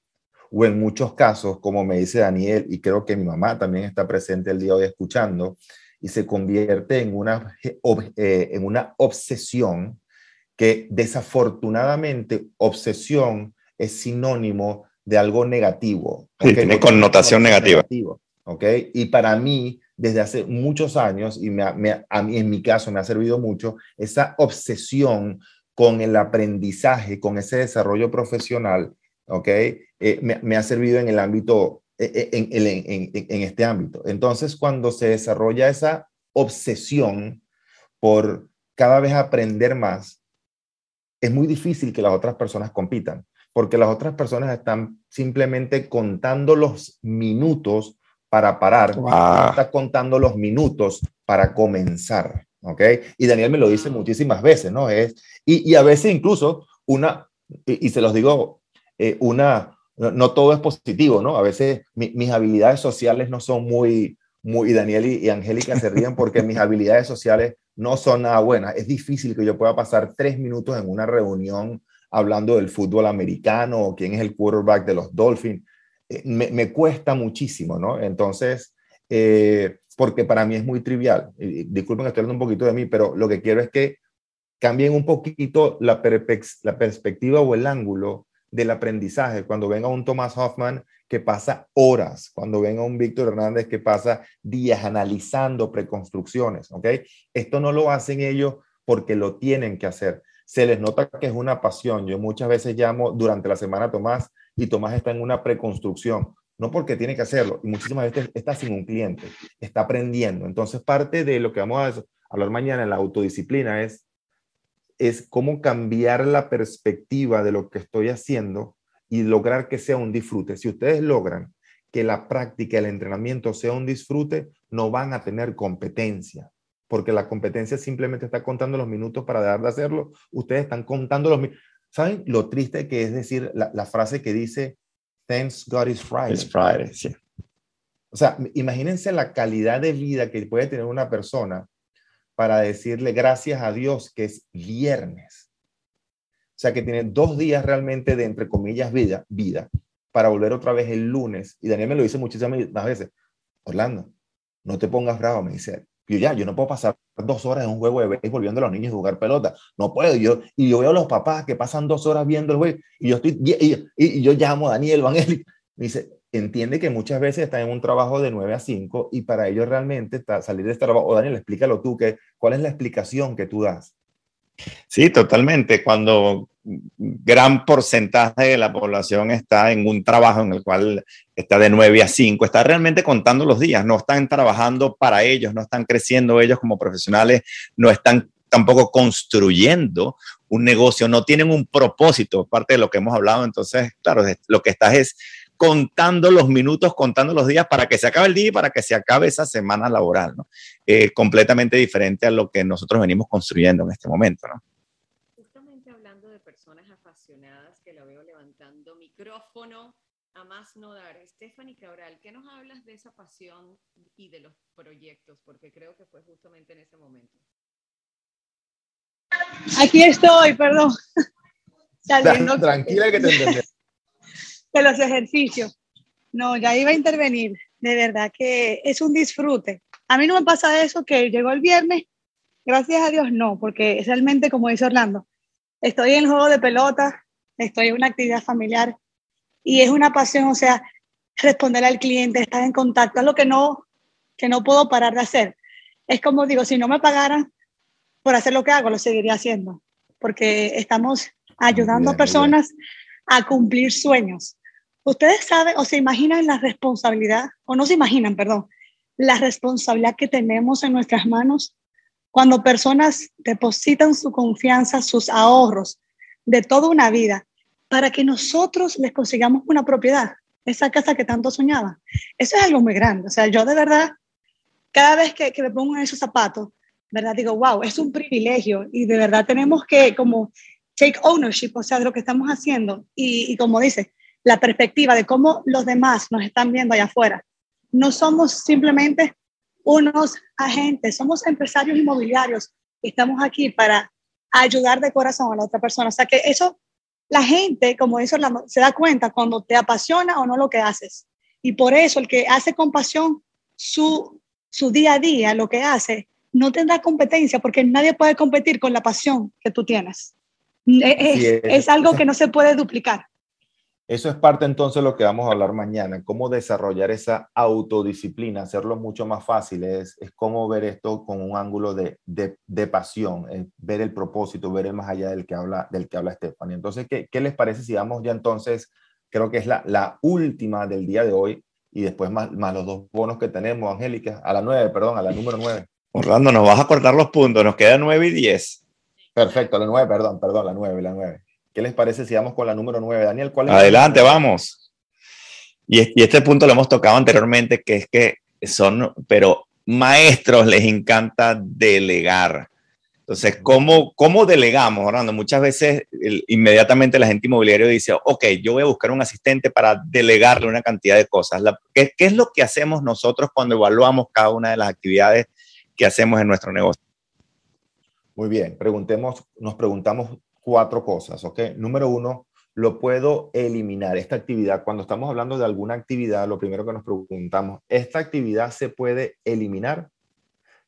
o en muchos casos, como me dice Daniel, y creo que mi mamá también está presente el día de hoy escuchando, y se convierte en una, eh, en una obsesión que desafortunadamente obsesión es sinónimo de algo negativo. tiene connotación negativa. ¿ok? Y para mí, desde hace muchos años, y me, a mí en mi caso me ha servido mucho, esa obsesión con el aprendizaje, con ese desarrollo profesional, ¿ok? Eh, me, ha servido en el ámbito, eh, eh, en, en, en este ámbito. Entonces, cuando se desarrolla esa obsesión por cada vez aprender más, es muy difícil que las otras personas compitan porque las otras personas están simplemente contando los minutos para parar, no está contando los minutos para comenzar, ¿ok? Y Daniel me lo dice muchísimas veces, ¿no? Es, y, y a veces incluso una, y, se los digo, eh, una, no, todo es positivo, ¿no? A veces mis habilidades sociales no son muy, muy, y Daniel y, y Angélica se ríen porque mis habilidades sociales no son nada buenas. Es difícil que yo pueda pasar tres minutos en una reunión hablando del fútbol americano o quién es el quarterback de los Dolphins. Eh, me, cuesta muchísimo, ¿no? Entonces, eh, porque para mí es muy trivial. disculpen que estoy hablando un poquito de mí, pero lo que quiero es que cambien un poquito la, la perspectiva o el ángulo del aprendizaje. Cuando venga un Thomas Hoffman que pasa horas, cuando venga un Víctor Hernández que pasa días analizando preconstrucciones, ¿ok? Esto no lo hacen ellos porque lo tienen que hacer, se les nota que es una pasión. Yo muchas veces llamo durante la semana Tomás y Tomás está en una preconstrucción, no porque tiene que hacerlo, y muchísimas veces está sin un cliente, está aprendiendo. Entonces, parte de lo que vamos a hablar mañana en la autodisciplina es, es cómo cambiar la perspectiva de lo que estoy haciendo y lograr que sea un disfrute. Si ustedes logran que la práctica, el entrenamiento sea un disfrute, no van a tener competencia porque la competencia simplemente está contando los minutos para dejar de hacerlo. Ustedes están contando los minutos. ¿Saben lo triste que es decir la, frase que dice, Thanks God is Friday? It's Friday, sí. O sea, imagínense la calidad de vida que puede tener una persona para decirle gracias a Dios que es viernes. O sea, que tiene dos días realmente de, entre comillas, vida, vida, para volver otra vez el lunes. Y Daniel me lo dice muchísimas veces. Orlando, no te pongas bravo, me dice. Yo ya, yo no puedo pasar dos horas en un juego de béisbol viendo a los niños jugar pelota. No puedo. Yo, y yo veo a los papás que pasan dos horas viendo el juego y yo estoy, y, yo llamo a Daniel Vanelli. Me dice, entiende que muchas veces están en un trabajo de 9 a 5 y para ellos realmente está, salir de este trabajo, o Daniel, explícalo tú, que, ¿cuál es la explicación que tú das? Sí, totalmente. Cuando gran porcentaje de la población está en un trabajo en el cual está de 9 a 5, está realmente contando los días, no están trabajando para ellos, no están creciendo ellos como profesionales, no están tampoco construyendo un negocio, no tienen un propósito, parte de lo que hemos hablado. Entonces, claro, lo que estás es contando los minutos, contando los días para que se acabe el día y para que se acabe esa semana laboral, ¿no? Eh, completamente diferente a lo que nosotros venimos construyendo en este momento, ¿no? Justamente hablando de personas apasionadas que la veo levantando micrófono a más no dar. Stephanie Cabral, ¿qué nos hablas de esa pasión y de los proyectos? Porque creo que fue justamente en ese momento. Aquí estoy, perdón. Tranquila que te entendemos de los ejercicios. No, ya iba a intervenir. De verdad que es un disfrute. A mí no me pasa eso que llegó el viernes. Gracias a Dios no, porque realmente, como dice Orlando, estoy en el juego de pelota, estoy en una actividad familiar y es una pasión, o sea, responder al cliente, estar en contacto, es lo que no, que no puedo parar de hacer. Es como digo, si no me pagaran por hacer lo que hago, lo seguiría haciendo, porque estamos ayudando a personas a cumplir sueños. Ustedes saben o se imaginan la responsabilidad, o no se imaginan, perdón, la responsabilidad que tenemos en nuestras manos cuando personas depositan su confianza, sus ahorros de toda una vida para que nosotros les consigamos una propiedad, esa casa que tanto soñaban. Eso es algo muy grande. O sea, yo de verdad, cada vez que, que me pongo en esos zapatos, ¿verdad? Digo, wow, es un privilegio y de verdad tenemos que como take ownership, o sea, de lo que estamos haciendo. Y, y como dice, la perspectiva de cómo los demás nos están viendo allá afuera. No somos simplemente unos agentes, somos empresarios inmobiliarios estamos aquí para ayudar de corazón a la otra persona. O sea que eso, la gente, como dice Orlando, se da cuenta cuando te apasiona o no lo que haces. Y por eso el que hace con pasión su, su día a día, lo que hace, no tendrá competencia porque nadie puede competir con la pasión que tú tienes. es, es algo que no se puede duplicar. Eso es parte entonces de lo que vamos a hablar mañana, cómo desarrollar esa autodisciplina, hacerlo mucho más fácil, es, es cómo ver esto con un ángulo de, de, pasión, ver el propósito, ver el más allá del que habla, del que habla Stephanie. Entonces, ¿qué, ¿qué, les parece si vamos ya entonces, creo que es la, la última del día de hoy y después más, más los dos bonos que tenemos, Angélica, a la nueve, perdón, a la número nueve. Orlando, nos vas a cortar los puntos, nos quedan nueve y diez. Perfecto, la nueve, perdón, perdón, la nueve, la nueve. ¿Qué les parece si vamos con la número 9? Daniel, ¿cuál es? Adelante, vamos. Y, este punto lo hemos tocado anteriormente, que es que son, pero maestros les encanta delegar. Entonces, ¿cómo, cómo delegamos, Orlando? Muchas veces inmediatamente la gente inmobiliaria dice, ok, yo voy a buscar un asistente para delegarle una cantidad de cosas. ¿qué, ¿Qué es lo que hacemos nosotros cuando evaluamos cada una de las actividades que hacemos en nuestro negocio? Muy bien, preguntemos, nos preguntamos cuatro cosas, ¿ok? Número uno, lo puedo eliminar. Esta actividad, cuando estamos hablando de alguna actividad, lo primero que nos preguntamos, ¿esta actividad se puede eliminar?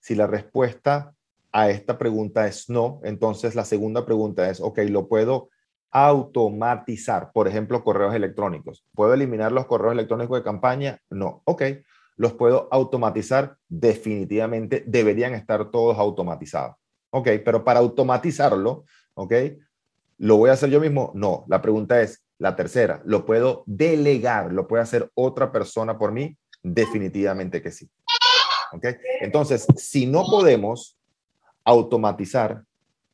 Si la respuesta a esta pregunta es no, entonces la segunda pregunta es, ok, ¿lo puedo automatizar? Por ejemplo, correos electrónicos. ¿Puedo eliminar los correos electrónicos de campaña? No, ok. ¿Los puedo automatizar? Definitivamente deberían estar todos automatizados. Ok, pero para automatizarlo, ok, ¿Lo voy a hacer yo mismo? No. La pregunta es, la tercera, ¿lo puedo delegar? ¿Lo puede hacer otra persona por mí? Definitivamente que sí. ¿Ok? Entonces, si no podemos automatizar,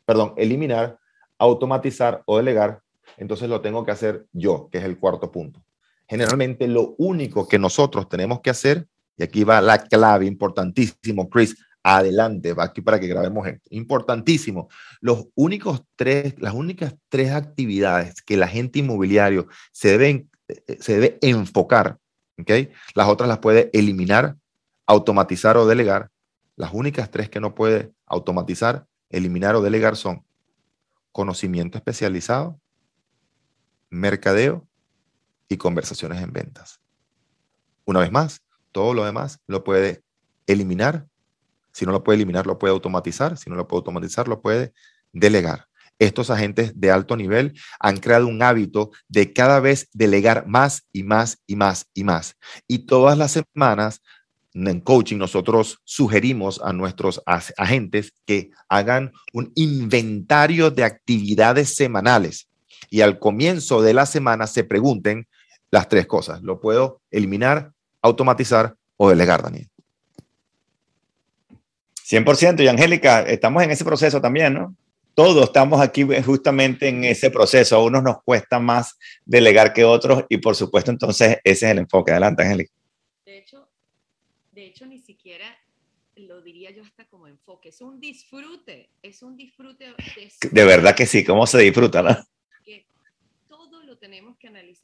perdón, eliminar, automatizar o delegar, entonces lo tengo que hacer yo, que es el cuarto punto. Generalmente lo único que nosotros tenemos que hacer, y aquí va la clave importantísimo, Chris, adelante, va aquí para que grabemos esto. Importantísimo. Los únicos tres, las únicas tres actividades que el agente inmobiliario se debe, eh, se debe enfocar, ¿ok? Las otras las puede eliminar, automatizar o delegar. Las únicas tres que no puede automatizar, eliminar o delegar son conocimiento especializado, mercadeo y conversaciones en ventas. Una vez más, todo lo demás lo puede eliminar. Si no lo puede eliminar, lo puede automatizar. Si no lo puede automatizar, lo puede delegar. Estos agentes de alto nivel han creado un hábito de cada vez delegar más y más y más y más. Y todas las semanas en coaching nosotros sugerimos a nuestros agentes que hagan un inventario de actividades semanales y al comienzo de la semana se pregunten las tres cosas. ¿Lo puedo eliminar, automatizar o delegar, Daniel? 100%. Y Angélica, estamos en ese proceso también, ¿no? Todos estamos aquí justamente en ese proceso. A unos nos cuesta más delegar que otros y por supuesto entonces ese es el enfoque. Adelante, Angélica. De hecho, de hecho ni siquiera lo diría yo hasta como enfoque. Es un disfrute, es un disfrute. De, de verdad que sí, ¿cómo se disfruta? ¿no?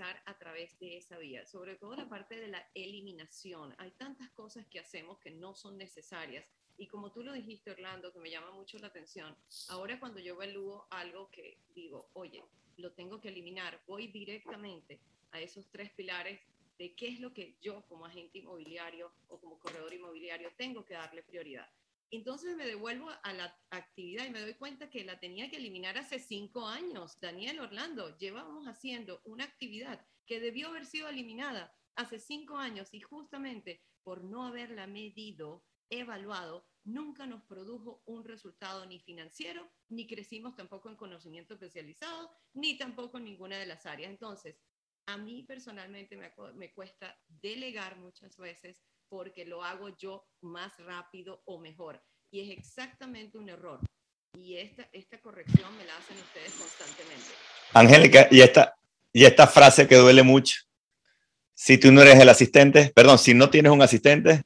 A través de esa vía, sobre todo la parte de la eliminación. Hay tantas cosas que hacemos que no son necesarias y como tú lo dijiste, Orlando, que me llama mucho la atención, ahora cuando yo evalúo algo que digo, oye, lo tengo que eliminar, voy directamente a esos tres pilares de qué es lo que yo como agente inmobiliario o como corredor inmobiliario tengo que darle prioridad. Entonces me devuelvo a la actividad y me doy cuenta que la tenía que eliminar hace cinco años. Daniel Orlando, llevábamos haciendo una actividad que debió haber sido eliminada hace cinco años y justamente por no haberla medido, evaluado, nunca nos produjo un resultado ni financiero, ni crecimos tampoco en conocimiento especializado, ni tampoco en ninguna de las áreas. Entonces, a mí personalmente me, me cuesta delegar muchas veces porque lo hago yo más rápido o mejor. Y es exactamente un error. Y esta, esta corrección me la hacen ustedes constantemente. Angélica, y esta, y esta frase que duele mucho. Si tú no eres el asistente, perdón, si no tienes un asistente.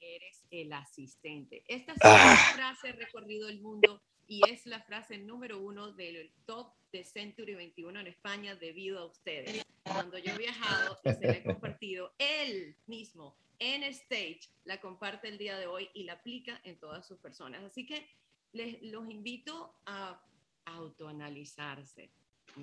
Eres el asistente. Esta es ah. frase recorrido el mundo y es la frase número uno del top de Century 21 en España debido a ustedes. Cuando yo he viajado y se le he compartido, él mismo en stage la comparte el día de hoy y la aplica en todas sus personas. Así que les los invito a autoanalizarse,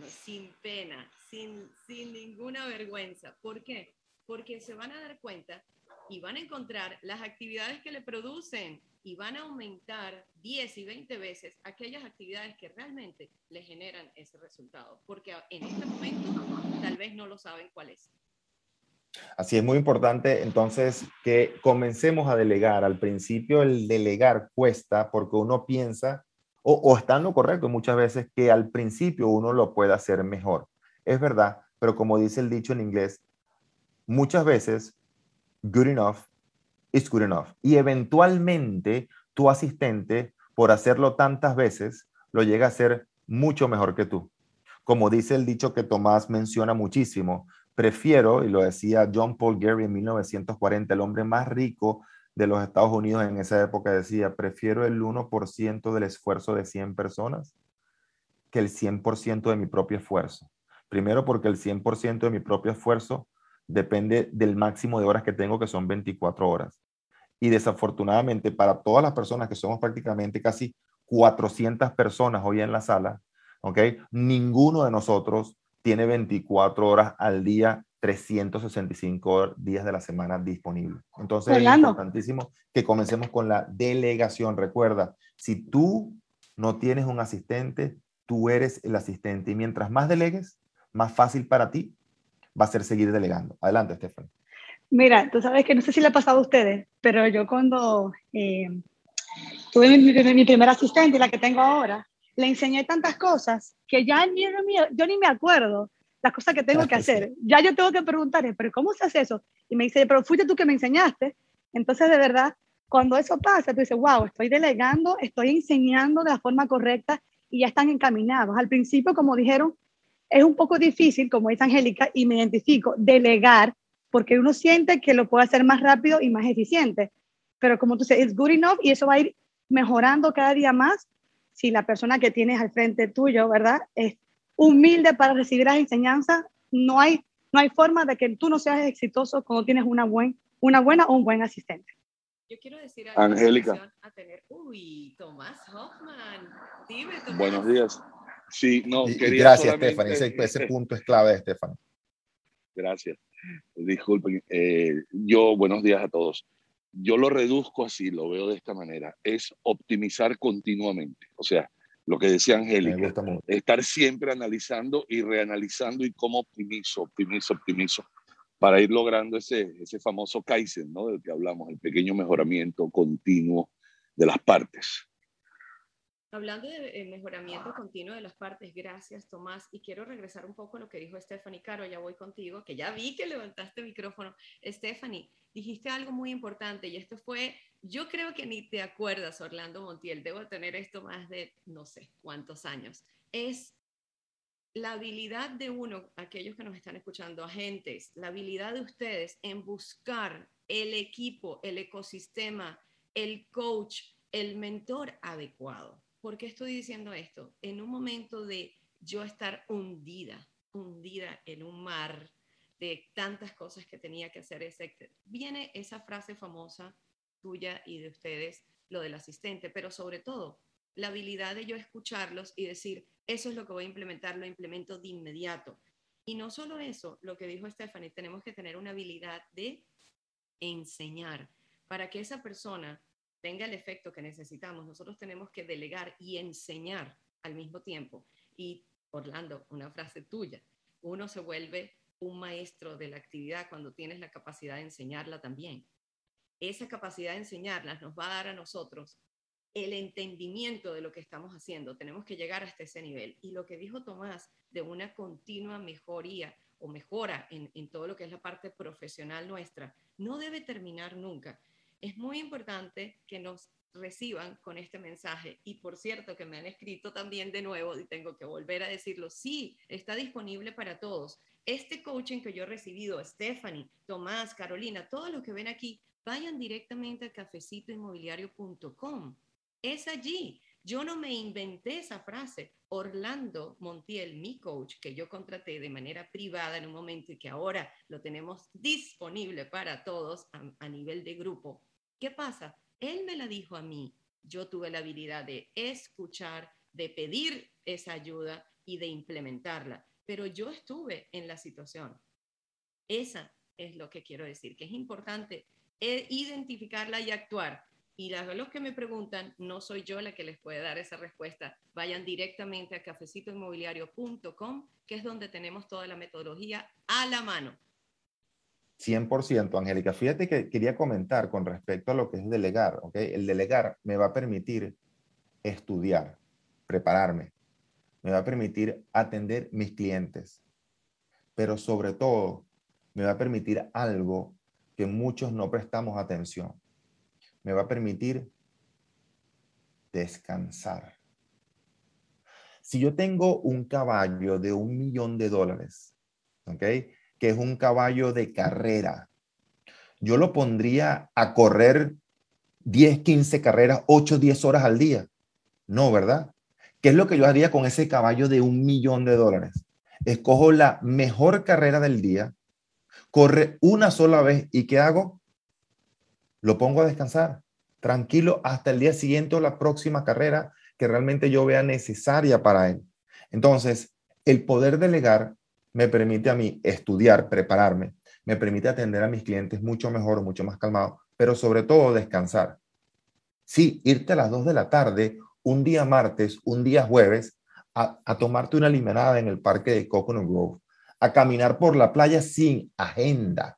sin pena, sin, sin ninguna vergüenza. ¿Por qué? Porque se van a dar cuenta y van a encontrar las actividades que le producen y van a aumentar 10 y 20 veces aquellas actividades que realmente le generan ese resultado, porque en este momento tal vez no lo saben cuál es. Así es muy importante entonces que comencemos a delegar. Al principio el delegar cuesta porque uno piensa, o, o está en lo correcto muchas veces, que al principio uno lo puede hacer mejor. Es verdad, pero como dice el dicho en inglés, muchas veces good enough is good enough. Y eventualmente tu asistente, por hacerlo tantas veces, lo llega a hacer mucho mejor que tú. Como dice el dicho que Tomás menciona muchísimo, prefiero, y lo decía John Paul Gary en 1940, el hombre más rico de los Estados Unidos en esa época decía, prefiero el 1% del esfuerzo de 100 personas que el 100% de mi propio esfuerzo. Primero porque el 100% de mi propio esfuerzo depende del máximo de horas que tengo, que son 24 horas. Y desafortunadamente para todas las personas que somos prácticamente casi 400 personas hoy en la sala, ¿ok? Ninguno de nosotros tiene 24 horas al día, 365 días de la semana disponibles. Entonces es importantísimo que comencemos con la delegación. Recuerda, si tú no tienes un asistente, tú eres el asistente. Y mientras más delegues, más fácil para ti va a ser seguir delegando. Adelante, Estefan. Mira, tú sabes que no sé si le ha pasado a ustedes, pero yo cuando eh, tuve mi, primera asistente, la que tengo ahora, le enseñé tantas cosas que ya ni, yo ni me acuerdo las cosas que tengo que hacer. Ya yo tengo que preguntarle, pero ¿cómo se hace eso? Y me dice, pero fuiste tú que me enseñaste. Entonces, de verdad, cuando eso pasa, tú dices, wow, estoy delegando, estoy enseñando de la forma correcta y ya están encaminados. Al principio, como dijeron, es un poco difícil, como dice Angélica, y me identifico, delegar, porque uno siente que lo puede hacer más rápido y más eficiente. pero como tú dices, es good enough y eso va a ir mejorando cada día más si la persona que tienes al frente tuyo, ¿verdad? Es humilde para recibir las enseñanzas, no hay, no hay forma de que tú no seas exitoso cuando tienes una, buen, una buena o un buen asistente. Yo quiero decir algo Angélica. A tener, uy, Tomás Hoffman, dime Buenos días. Sí, no, quería Gracias, Stephanie. Ese, ese, punto es clave, Stephanie. Gracias. Disculpen. Eh, yo, buenos días a todos yo lo reduzco así, lo veo de esta manera, es optimizar continuamente. O sea, lo que decía Angélica, estar siempre analizando y reanalizando y cómo optimizo, optimizo, optimizo, para ir logrando ese, ese famoso Kaizen, ¿no? Del que hablamos, el pequeño mejoramiento continuo de las partes. Hablando de mejoramiento continuo de las partes, gracias Tomás, y quiero regresar un poco a lo que dijo Stephanie Caro, ya voy contigo, que ya vi que levantaste el micrófono. Stephanie, dijiste algo muy importante y esto fue, yo creo que ni te acuerdas, Orlando Montiel, debo tener esto más de no sé cuántos años, es la habilidad de uno, aquellos que nos están escuchando, agentes, la habilidad de ustedes en buscar el equipo, el ecosistema, el coach, el mentor adecuado. ¿Por qué estoy diciendo esto? En un momento de yo estar hundida, hundida en un mar de tantas cosas que tenía que hacer, viene esa frase famosa tuya y de ustedes, lo del asistente, pero sobre todo la habilidad de yo escucharlos y decir, eso es lo que voy a implementar, lo implemento de inmediato. Y no solo eso, lo que dijo Stephanie, tenemos que tener una habilidad de enseñar para que esa persona tenga el efecto que necesitamos, nosotros tenemos que delegar y enseñar al mismo tiempo. Y Orlando, una frase tuya, uno se vuelve un maestro de la actividad cuando tienes la capacidad de enseñarla también. Esa capacidad de enseñarla nos va a dar a nosotros el entendimiento de lo que estamos haciendo. Tenemos que llegar hasta ese nivel. Y lo que dijo Tomás de una continua mejoría o mejora en, en todo lo que es la parte profesional nuestra, no debe terminar nunca es muy importante que nos reciban con este mensaje. Y por cierto, que me han escrito también de nuevo y tengo que volver a decirlo, sí, está disponible para todos. Este coaching que yo he recibido, Stephanie, Tomás, Carolina, todos los que ven aquí, vayan directamente a cafecitoinmobiliario.com. Es allí. Yo no me inventé esa frase. Orlando Montiel, mi coach, que yo contraté de manera privada en un momento y que ahora lo tenemos disponible para todos a, a nivel de grupo, ¿Qué pasa? Él me la dijo a mí. Yo tuve la habilidad de escuchar, de pedir esa ayuda y de implementarla, pero yo estuve en la situación. Esa es lo que quiero decir, que es importante eh, identificarla y actuar. Y los que me preguntan, no soy yo la que les puede dar esa respuesta. Vayan directamente a cafecitoinmobiliario.com, que es donde tenemos toda la metodología a la mano. 100%, Angélica. Fíjate que quería comentar con respecto a lo que es delegar. ¿ok? El delegar me va a permitir estudiar, prepararme, me va a permitir atender mis clientes, pero sobre todo me va a permitir algo que muchos no prestamos atención. Me va a permitir descansar. Si yo tengo un caballo de un millón de dólares, ¿ok? Que es un caballo de carrera. Yo lo pondría a correr 10, 15 carreras, 8, 10 horas al día. No, ¿verdad? ¿Qué es lo que yo haría con ese caballo de un millón de dólares? Escojo la mejor carrera del día, corre una sola vez y ¿qué hago? Lo pongo a descansar, tranquilo hasta el día siguiente o la próxima carrera que realmente yo vea necesaria para él. Entonces, el poder delegar me permite a mí estudiar, prepararme, me permite atender a mis clientes mucho mejor, mucho más calmado, pero sobre todo descansar. Sí, irte a las 2 de la tarde, un día martes, un día jueves, a, tomarte una limonada en el parque de Coconut Grove, a caminar por la playa sin agenda,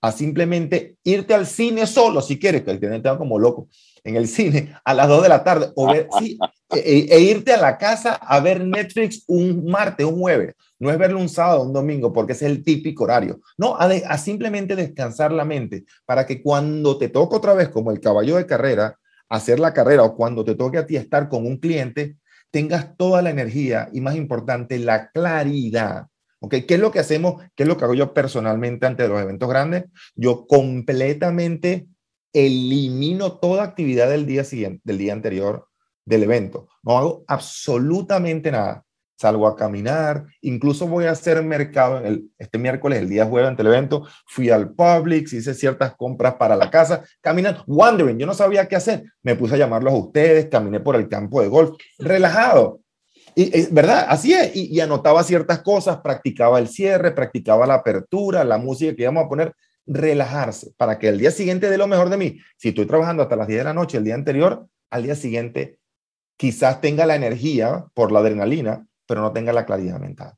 a simplemente irte al cine solo, si quieres, que cliente va como loco, en el cine a las 2 de la tarde, o ver, sí, e, e, e, irte a la casa a ver Netflix un martes, un jueves. No es verlo un sábado, un domingo, porque es el típico horario. No, a, a simplemente descansar la mente para que cuando te toque otra vez, como el caballo de carrera, hacer la carrera o cuando te toque a ti estar con un cliente, tengas toda la energía y más importante, la claridad. ¿Ok? ¿Qué es lo que hacemos? ¿Qué es lo que hago yo personalmente ante los eventos grandes? Yo completamente elimino toda actividad del día siguiente, del día anterior del evento. No hago absolutamente nada. Salgo a caminar, incluso voy a hacer mercado el, este miércoles, el día jueves ante el evento, fui al Publix, hice ciertas compras para la casa, caminando, wondering, yo no sabía qué hacer, me puse a llamarlos a ustedes, caminé por el campo de golf, relajado, y, es ¿Verdad? Así es. Y, y, anotaba ciertas cosas, practicaba el cierre, practicaba la apertura, la música que íbamos a poner, relajarse para que el día siguiente dé lo mejor de mí. Si estoy trabajando hasta las 10 de la noche el día anterior, al día siguiente quizás tenga la energía por la adrenalina, pero no tenga la claridad mental.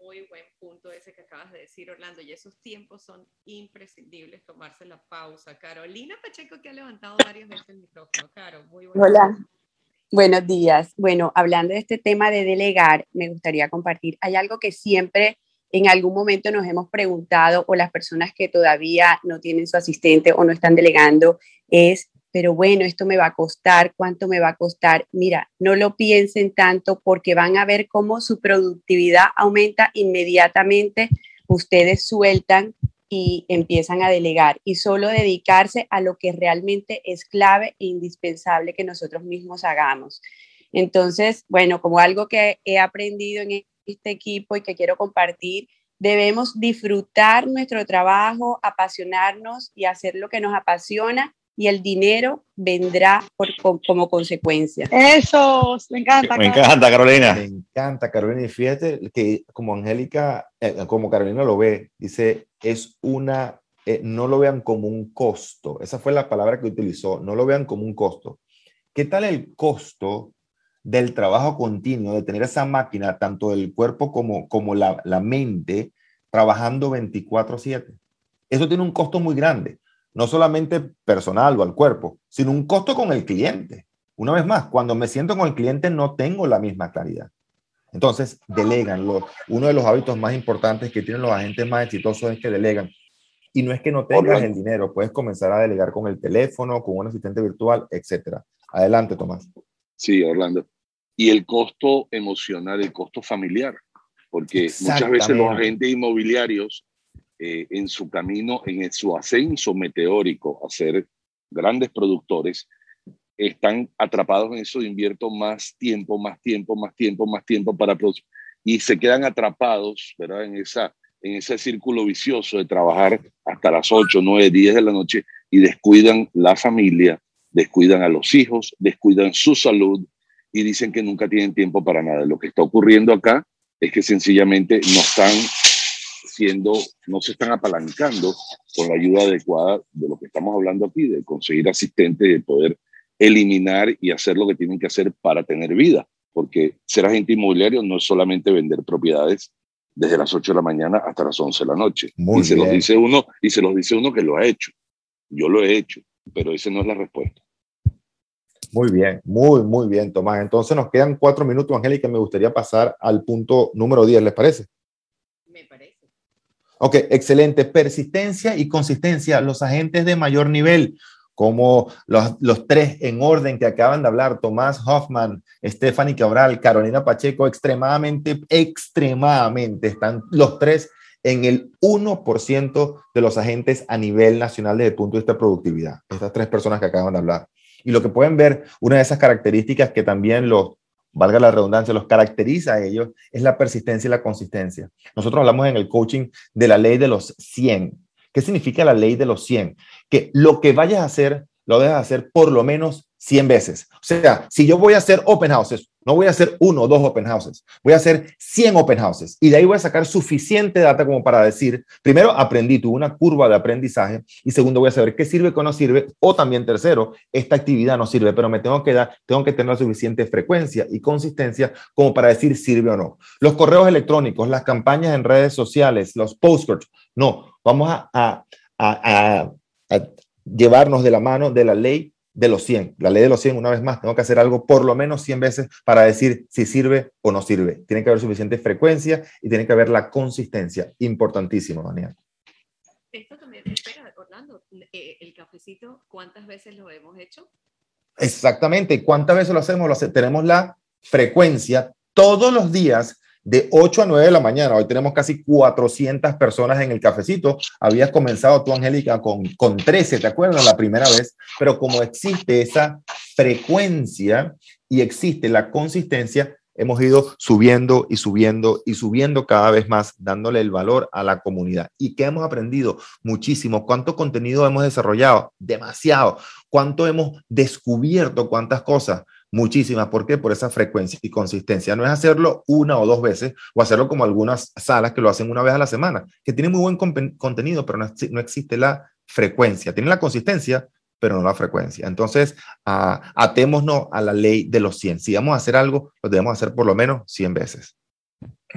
Muy buen punto ese que acabas de decir, Orlando, y esos tiempos son imprescindibles, tomarse la pausa. Carolina Pacheco, que ha levantado varias veces el micrófono. Caro, muy buenas Hola. Buenos días. Bueno, hablando de este tema de delegar, me gustaría compartir, hay algo que siempre en algún momento nos hemos preguntado o las personas que todavía no tienen su asistente o no están delegando es, pero bueno, esto me va a costar, ¿cuánto me va a costar? Mira, no lo piensen tanto porque van a ver cómo su productividad aumenta inmediatamente. Ustedes sueltan y empiezan a delegar y solo dedicarse a lo que realmente es clave e indispensable que nosotros mismos hagamos. Entonces, bueno, como algo que he aprendido en este equipo y que quiero compartir, debemos disfrutar nuestro trabajo, apasionarnos y hacer lo que nos apasiona y el dinero vendrá por, como consecuencia. Eso, me encanta. Me encanta, Carolina. Me encanta, Carolina. Y fíjate que como Angélica, eh, como Carolina lo ve, dice, es una, eh, no lo vean como un costo. Esa fue la palabra que utilizó, no lo vean como un costo. ¿Qué tal el costo del trabajo continuo, de tener esa máquina, tanto el cuerpo como, como la, la mente, trabajando 24/7? Eso tiene un costo muy grande no solamente personal o al cuerpo, sino un costo con el cliente. Una vez más, cuando me siento con el cliente no tengo la misma claridad. Entonces, delegan. Uno de los hábitos más importantes que tienen los agentes más exitosos es que delegan. Y no es que no tengas el dinero, puedes comenzar a delegar con el teléfono, con un asistente virtual, etc. Adelante, Tomás. Sí, Orlando. Y el costo emocional, el costo familiar, porque muchas veces los agentes inmobiliarios eh, en su camino, en su ascenso meteórico a ser grandes productores, están atrapados en eso, invierto más tiempo, más tiempo, más tiempo, más tiempo para y se quedan atrapados, ¿verdad? En, esa, en ese círculo vicioso de trabajar hasta las 8, 9, 10 de la noche y descuidan la familia, descuidan a los hijos, descuidan su salud y dicen que nunca tienen tiempo para nada. Lo que está ocurriendo acá es que sencillamente no están siendo, no se están apalancando con la ayuda adecuada de lo que estamos hablando aquí, de conseguir asistentes, de poder eliminar y hacer lo que tienen que hacer para tener vida, porque ser agente inmobiliario no es solamente vender propiedades desde las 8 de la mañana hasta las 11 de la noche. y se los dice uno y se los dice uno que lo ha hecho. Yo lo he hecho, pero esa no es la respuesta. Muy bien, muy, muy bien, Tomás. Entonces nos quedan cuatro minutos, Angélica, me gustaría pasar al punto número 10, ¿les parece? Me parece. Ok, excelente. Persistencia y consistencia. Los agentes de mayor nivel, como los, los, tres en orden que acaban de hablar, Tomás Hoffman, Stephanie Cabral, Carolina Pacheco, extremadamente, extremadamente, están los tres en el 1% de los agentes a nivel nacional desde el punto de vista de productividad. Estas tres personas que acaban de hablar. Y lo que pueden ver, una de esas características que también los valga la redundancia, los caracteriza a ellos es la persistencia y la consistencia. Nosotros hablamos en el coaching de la ley de los 100. ¿Qué significa la ley de los 100? Que lo que vayas a hacer, lo debes hacer por lo menos 100 veces. O sea, si yo voy a hacer open houses, no voy a hacer uno o dos open houses, voy a hacer 100 open houses y de ahí voy a sacar suficiente data como para decir, primero, aprendí, tuve una curva de aprendizaje y segundo, voy a saber qué sirve, qué no sirve o también tercero, esta actividad no sirve, pero me tengo que dar, tengo que tener la suficiente frecuencia y consistencia como para decir sirve o no. Los correos electrónicos, las campañas en redes sociales, los postcards, no, vamos a, llevarnos de la mano de la ley de los 100. La ley de los 100, una vez más, tengo que hacer algo por lo menos 100 veces para decir si sirve o no sirve. Tiene que haber suficiente frecuencia y tiene que haber la consistencia. Importantísimo, Daniel. Esto también, espera, Orlando, eh, el cafecito, ¿cuántas veces lo hemos hecho? Exactamente. ¿Cuántas veces lo hacemos? Lo Tenemos la frecuencia todos los días de 8 a 9 de la mañana. Hoy tenemos casi 400 personas en el cafecito. Habías comenzado tú, Angélica, con, con 13, ¿te acuerdas? La primera vez. Pero como existe esa frecuencia y existe la consistencia, hemos ido subiendo y subiendo y subiendo cada vez más, dándole el valor a la comunidad. ¿Y qué hemos aprendido? Muchísimo. ¿Cuánto contenido hemos desarrollado? Demasiado. ¿Cuánto hemos descubierto? ¿Cuántas cosas? Muchísimas. ¿Por qué? Por esa frecuencia y consistencia. No es hacerlo una o dos veces o hacerlo como algunas salas que lo hacen una vez a la semana, que tienen muy buen contenido, pero no, no existe la frecuencia. Tienen la consistencia, pero no la frecuencia. Entonces, uh, atémonos a la ley de los 100. Si vamos a hacer algo, lo debemos hacer por lo menos 100 veces.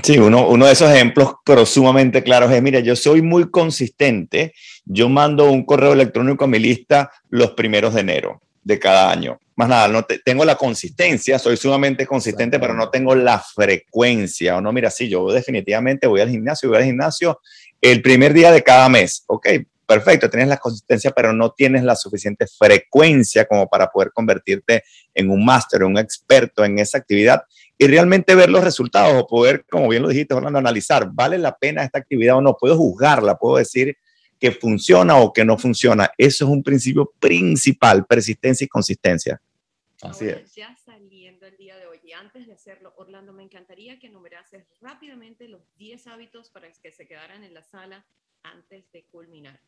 Sí, uno, uno de esos ejemplos, pero sumamente claros es, mira, yo soy muy consistente, yo mando un correo electrónico a mi lista los primeros de enero de cada año. Más nada, no tengo la consistencia, soy sumamente consistente, pero no tengo la frecuencia. O no, mira, sí, yo definitivamente voy al gimnasio, voy al gimnasio el primer día de cada mes. Ok, perfecto, tienes la consistencia, pero no tienes la suficiente frecuencia como para poder convertirte en un máster, un experto en esa actividad y realmente ver los resultados o poder, como bien lo dijiste, Orlando, analizar, ¿vale la pena esta actividad o no? Puedo juzgarla, puedo decir que funciona o que no funciona. Eso es un principio principal, persistencia y consistencia. Así es. Ya saliendo el día de hoy, y antes de hacerlo, Orlando, me encantaría que enumerases rápidamente los 10 hábitos para que se quedaran en la sala antes de culminar.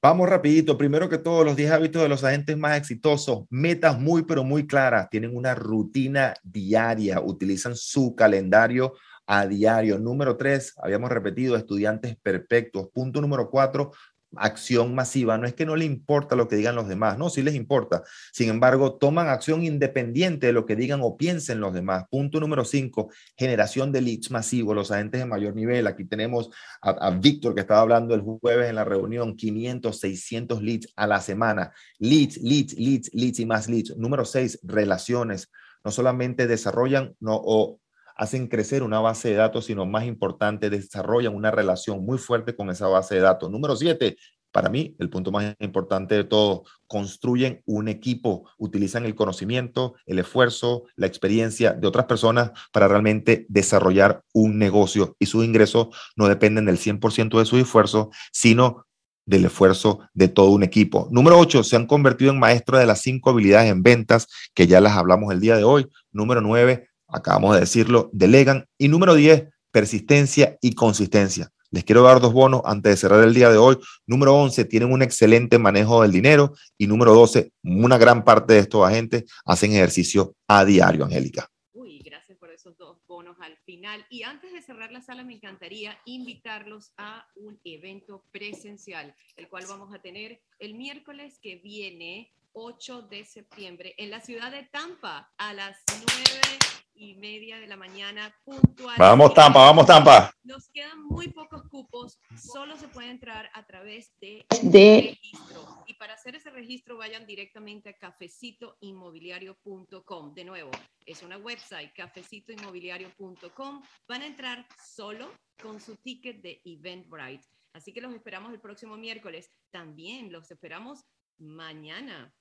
Vamos rapidito. Primero que todo, los 10 hábitos de los agentes más exitosos. Metas muy, pero muy claras. Tienen una rutina diaria. Utilizan su calendario a diario. Número 3, habíamos repetido, estudiantes perfectos. Punto número 4, acción masiva. No es que no le importa lo que digan los demás, no, sí les importa. Sin embargo, toman acción independiente de lo que digan o piensen los demás. Punto número cinco, generación de leads masivos, los agentes de mayor nivel. Aquí tenemos a, Víctor que estaba hablando el jueves en la reunión, 500, 600 leads a la semana. Leads, leads, leads, leads y más leads. Número seis, relaciones. No solamente desarrollan no, o hacen crecer una base de datos, sino más importante, desarrollan una relación muy fuerte con esa base de datos. Número siete, para mí, el punto más importante de todo, construyen un equipo, utilizan el conocimiento, el esfuerzo, la experiencia de otras personas para realmente desarrollar un negocio y sus ingresos no dependen del 100% de su esfuerzo, sino del esfuerzo de todo un equipo. Número ocho, se han convertido en maestros de las cinco habilidades en ventas, que ya las hablamos el día de hoy. Número nueve, acabamos de decirlo, delegan. Y número 10, persistencia y consistencia. Les quiero dar dos bonos antes de cerrar el día de hoy. Número 11, tienen un excelente manejo del dinero. Y número 12, una gran parte de estos agentes hacen ejercicio a diario, Angélica. Uy, gracias por esos dos bonos al final. Y antes de cerrar la sala, me encantaría invitarlos a un evento presencial, el cual vamos a tener el miércoles que viene 8 de septiembre en la ciudad de Tampa a las 9 y media de la mañana puntual. Vamos Tampa, vamos Tampa. Nos quedan muy pocos cupos, solo se puede entrar a través de, de... registro. Y para hacer ese registro vayan directamente a cafecitoinmobiliario.com. De nuevo, es una website, cafecitoinmobiliario.com. Van a entrar solo con su ticket de Eventbrite. Así que los esperamos el próximo miércoles. También los esperamos mañana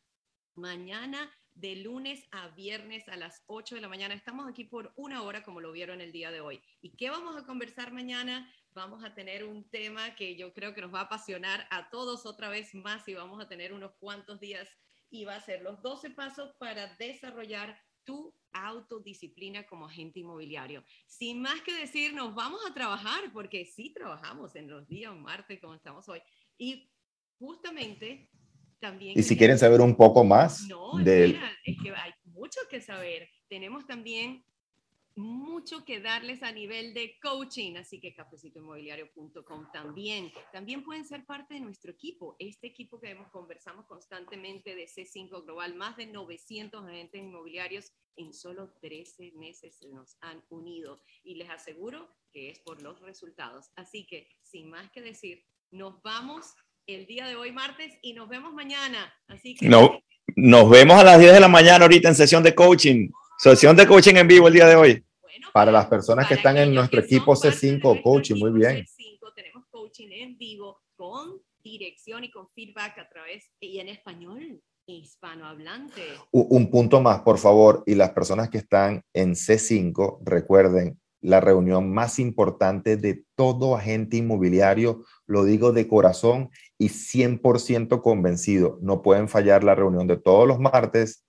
mañana de lunes a viernes a las 8 de la mañana. Estamos aquí por una hora, como lo vieron el día de hoy. ¿Y qué vamos a conversar mañana? Vamos a tener un tema que yo creo que nos va a apasionar a todos otra vez más y vamos a tener unos cuantos días y va a ser los 12 pasos para desarrollar tu autodisciplina como agente inmobiliario. Sin más que decir, nos vamos a trabajar porque sí trabajamos en los días martes como estamos hoy. Y justamente y si quieren saber un poco más no, es que hay mucho que saber. Tenemos también mucho que darles a nivel de coaching, así que cafecitoinmobiliario.com también. También pueden ser parte de nuestro equipo, este equipo que hemos, conversamos constantemente de C5 Global, más de 900 agentes inmobiliarios en solo 13 meses se nos han unido y les aseguro que es por los resultados. Así que, sin más que decir, nos vamos el día de hoy martes y nos vemos mañana. Así que... No, nos vemos a las 10 de la mañana ahorita en sesión de coaching. Sesión de coaching en vivo el día de hoy. para las personas que están en nuestro equipo C5 Coaching, muy bien. C5, tenemos coaching en vivo con dirección y con feedback a través y en español hispanohablante. Un punto más, por favor, y las personas que están en C5, recuerden, la reunión más importante de todo agente inmobiliario, lo digo de corazón y 100% convencido. No pueden fallar la reunión de todos los martes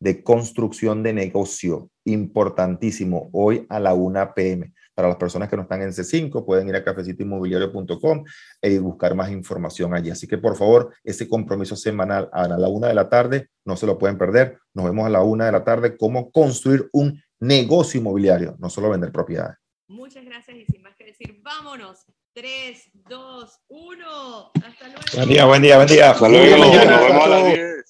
de construcción de negocio, importantísimo, hoy a la 1 pm. Para las personas que no están en C5, pueden ir a cafecitoinmobiliario.com e buscar más información allí. Así que por favor, ese compromiso semanal a la una de la tarde, no se lo pueden perder. Nos vemos a la una de la tarde, cómo construir un negocio inmobiliario, no solo vender propiedades. Muchas gracias y sin más que decir, vámonos. 3, 2, 1. Hasta luego. Buen día, buen día, buen día. Hasta luego. Nos vemos a las 10.